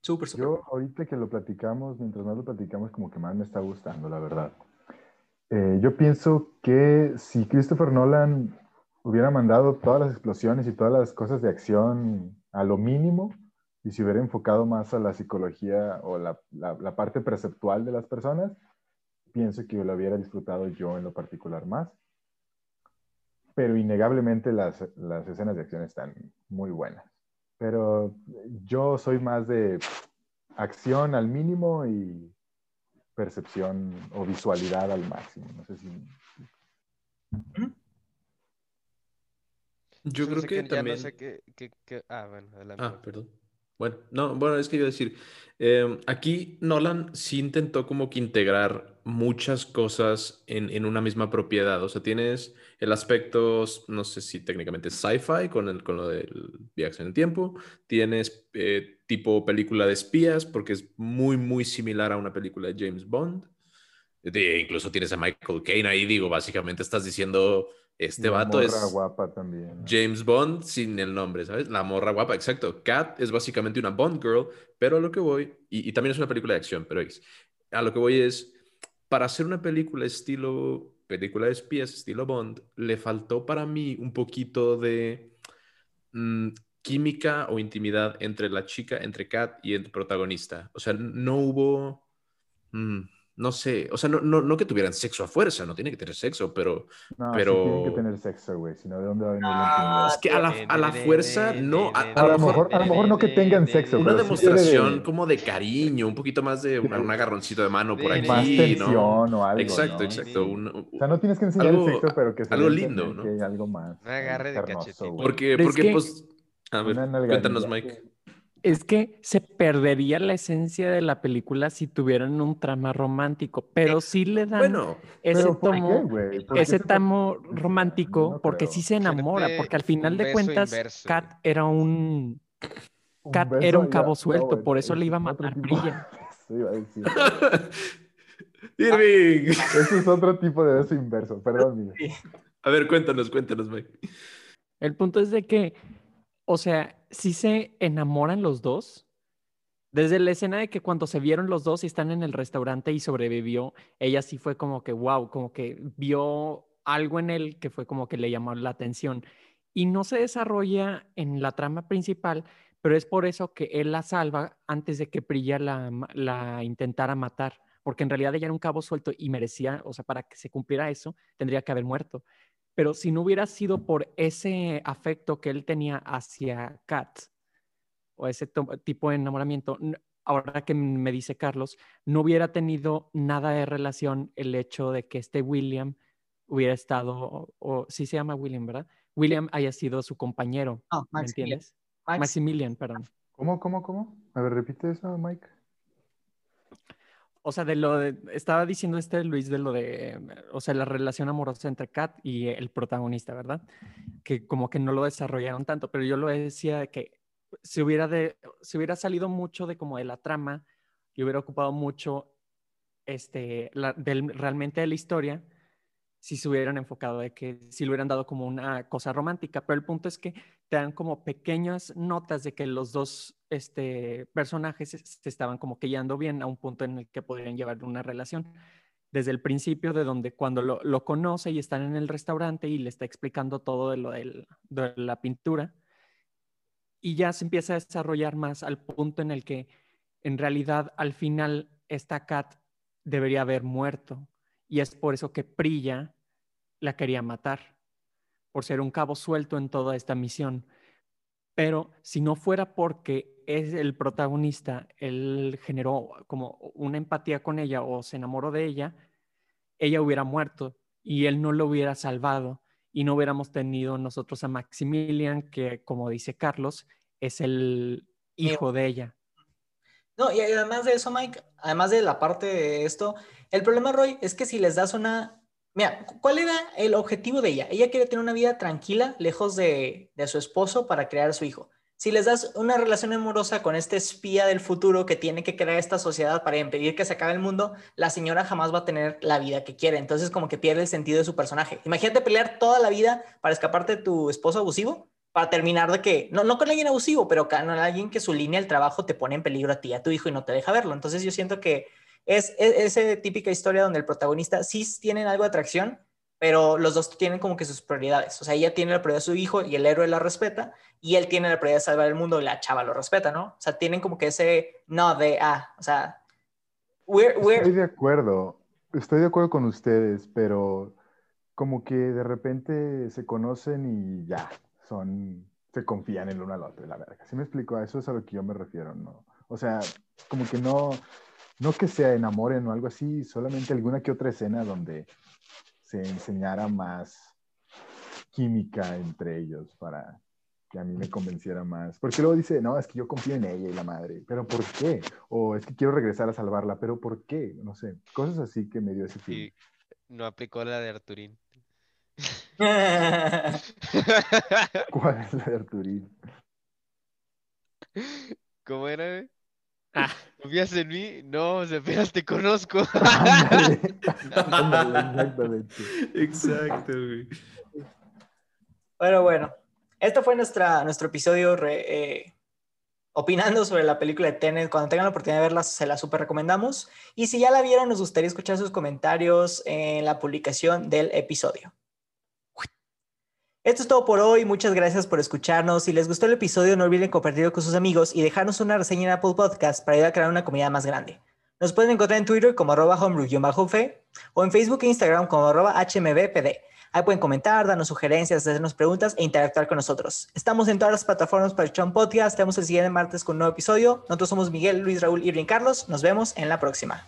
Súper, súper. Yo ahorita que lo platicamos, mientras más lo platicamos, como que más me está gustando, la verdad. Eh, yo pienso que si Christopher Nolan hubiera mandado todas las explosiones y todas las cosas de acción a lo mínimo y se hubiera enfocado más a la psicología o la, la- la parte perceptual de las personas, pienso que lo hubiera disfrutado yo en lo particular más. Pero innegablemente las, las escenas de acción están muy buenas. Pero yo soy más de acción al mínimo y percepción o visualidad al máximo. No sé si... Yo creo que ya también... no sé qué, qué- qué- Ah, bueno, adelante. Ah, perdón. Bueno, no, bueno, es que iba a decir, eh, aquí Nolan sí intentó como que integrar muchas cosas en, en una misma propiedad. O sea, tienes el aspecto, no sé si técnicamente sci-fi con, el, con lo del viaje en el tiempo. Tienes eh, tipo película de espías porque es muy, muy similar a una película de James Bond. De- incluso tienes a Michael Caine ahí, digo, básicamente estás diciendo, este la vato es... morra guapa también. ¿no? James Bond sin el nombre, ¿sabes? La morra guapa, exacto. Cat es básicamente una Bond girl, pero a lo que voy, y, y también es una película de acción, pero es, a lo que voy es, para hacer una película estilo, película de espías, estilo Bond, le faltó para mí un poquito de mm, química o intimidad entre la chica, entre Cat y el protagonista. O sea, no hubo... mm, no sé, o sea, no, no, no que tuvieran sexo a fuerza, no tiene que tener sexo, pero No, pero- sí tienen que tener sexo, güey. Si no, ¿de dónde va a venir la Ah, es que a la, a la fuerza, no, a, a A lo mejor a lo mejor no que tengan sexo, una pero sí demostración como de cariño, un poquito más de un agarroncito de mano por aquí, Más ¿no? tensión o algo, Exacto, ¿no? exacto. un- O sea, no tienes que enseñar Algo- el sexo, pero que se algo lindo, ¿no? que hay algo más. Un agarre de carnoso, cachetito. güey. porque, es porque que- pues, a ver, cuéntanos, Mike. Es que se perdería la esencia de la película si tuvieran un trama romántico, pero sí le dan Bueno, ese Pero ¿por qué, tomo, ese se- tomo No romántico, porque sí se enamora, porque al final de cuentas, inverso, Kat era un Un Kat era un cabo no, suelto, güey, por eso ese le iba a matar tipo- Brilla. Eso iba a decir. Irving. Ese es otro tipo de beso inverso. Perdón, Miguel. A ver, cuéntanos, cuéntanos, Mike. El punto es de que, o sea, sí se enamoran los dos, Desde la escena de que cuando se vieron los dos y están en el restaurante y sobrevivió, ella sí fue como que, wow, como que vio algo en él que fue como que le llamó la atención. Y no se desarrolla en la trama principal, pero es por eso que él la salva antes de que Prilla la, la intentara matar, porque en realidad ella era un cabo suelto y merecía, o sea, para que se cumpliera eso, tendría que haber muerto. Pero si no hubiera sido por ese afecto que él tenía hacia Kat, o ese tipo de enamoramiento, ahora que me dice Carlos, no hubiera tenido nada de relación el hecho de que este William hubiera estado, o, o- sí se llama William, ¿verdad? William haya sido su compañero, No, ¿me Maximilian. entiendes? Max- Maximilian, perdón. ¿Cómo, cómo, cómo? A ver, repite eso, Mike. O sea, de lo de, estaba diciendo este Luis de lo de, o sea, la relación amorosa entre Kat y el protagonista, ¿verdad? Que como que no lo desarrollaron tanto, pero yo lo decía de que si hubiera de, si hubiera salido mucho de como de la trama y hubiera ocupado mucho este, del, realmente de la historia, si se hubieran enfocado de que si le hubieran dado como una cosa romántica, pero el punto es que te dan como pequeñas notas de que los dos este, personajes se, estaban como que llevando bien a un punto en el que podrían llevar una relación. Desde el principio, de donde cuando lo, lo conoce y están en el restaurante y le está explicando todo de lo del- de la pintura, y ya se empieza a desarrollar más al punto en el que en realidad al final esta Kat debería haber muerto y es por eso que Prilla la quería matar, por ser un cabo suelto en toda esta misión. Pero si no fuera porque es el protagonista, él generó como una empatía con ella o se enamoró de ella, ella hubiera muerto y él no lo hubiera salvado y no hubiéramos tenido nosotros a Maximilian, que como dice Carlos, es el hijo de ella. No, y además de eso, Mike, además de la parte de esto, el problema, Roy, es que si les das una... Mira, ¿cuál era el objetivo de ella? Ella quiere tener una vida tranquila, lejos de, de su esposo, para crear a su hijo. Si les das una relación amorosa con este espía del futuro que tiene que crear esta sociedad para impedir que se acabe el mundo, la señora jamás va a tener la vida que quiere. Entonces, como que pierde el sentido de su personaje. Imagínate pelear toda la vida para escaparte de tu esposo abusivo para terminar de que, no, no con alguien abusivo, pero con alguien que su línea del trabajo te pone en peligro a ti, a tu hijo y no te deja verlo. Entonces yo siento que es, es esa típica historia donde el protagonista sí tienen algo de atracción, pero los dos tienen como que sus prioridades. O sea, ella tiene la prioridad de su hijo y el héroe la respeta, y él tiene la prioridad de salvar el mundo y la chava lo respeta, ¿no? O sea, tienen como que ese no de, ah, o sea, we're, we're... Estoy de acuerdo, estoy de acuerdo con ustedes, pero como que de repente se conocen y ya, son, se confían el uno al otro, la verga. ¿Sí me explico? A eso es a lo que yo me refiero, ¿no? O sea, como que no, no que se enamoren o algo así, solamente alguna que otra escena donde se enseñara más química entre ellos para que a mí me convenciera más. Porque luego dice, no, es que yo confío en ella y la madre, pero ¿por qué? O es que quiero regresar a salvarla, pero ¿por qué? No sé, cosas así que me dio ese film. Y no aplicó la de Arturín. ¿Cuál es la de Arturín? ¿Cómo era? Ah. ¿Confías en mí? No, apenas te conozco. Ándale, ándale, exactamente. Exacto, güey. Pero bueno, este fue nuestra, nuestro episodio re- eh, opinando sobre la película de Tenet. Cuando tengan la oportunidad de verla, se la super recomendamos. Y si ya la vieron, nos gustaría escuchar sus comentarios en la publicación del episodio. Esto es todo por hoy. Muchas gracias por escucharnos. Si les gustó el episodio, no olviden compartirlo con sus amigos y dejarnos una reseña en Apple Podcast para ayudar a crear una comunidad más grande. Nos pueden encontrar en Twitter como arroba homebrew-fe o en Facebook e Instagram como arroba hmbpd. Ahí pueden comentar, darnos sugerencias, hacernos preguntas e interactuar con nosotros. Estamos en todas las plataformas para el Podcast. Estamos el siguiente martes con un nuevo episodio. Nosotros somos Miguel, Luis, Raúl y Carlos. Nos vemos en la próxima.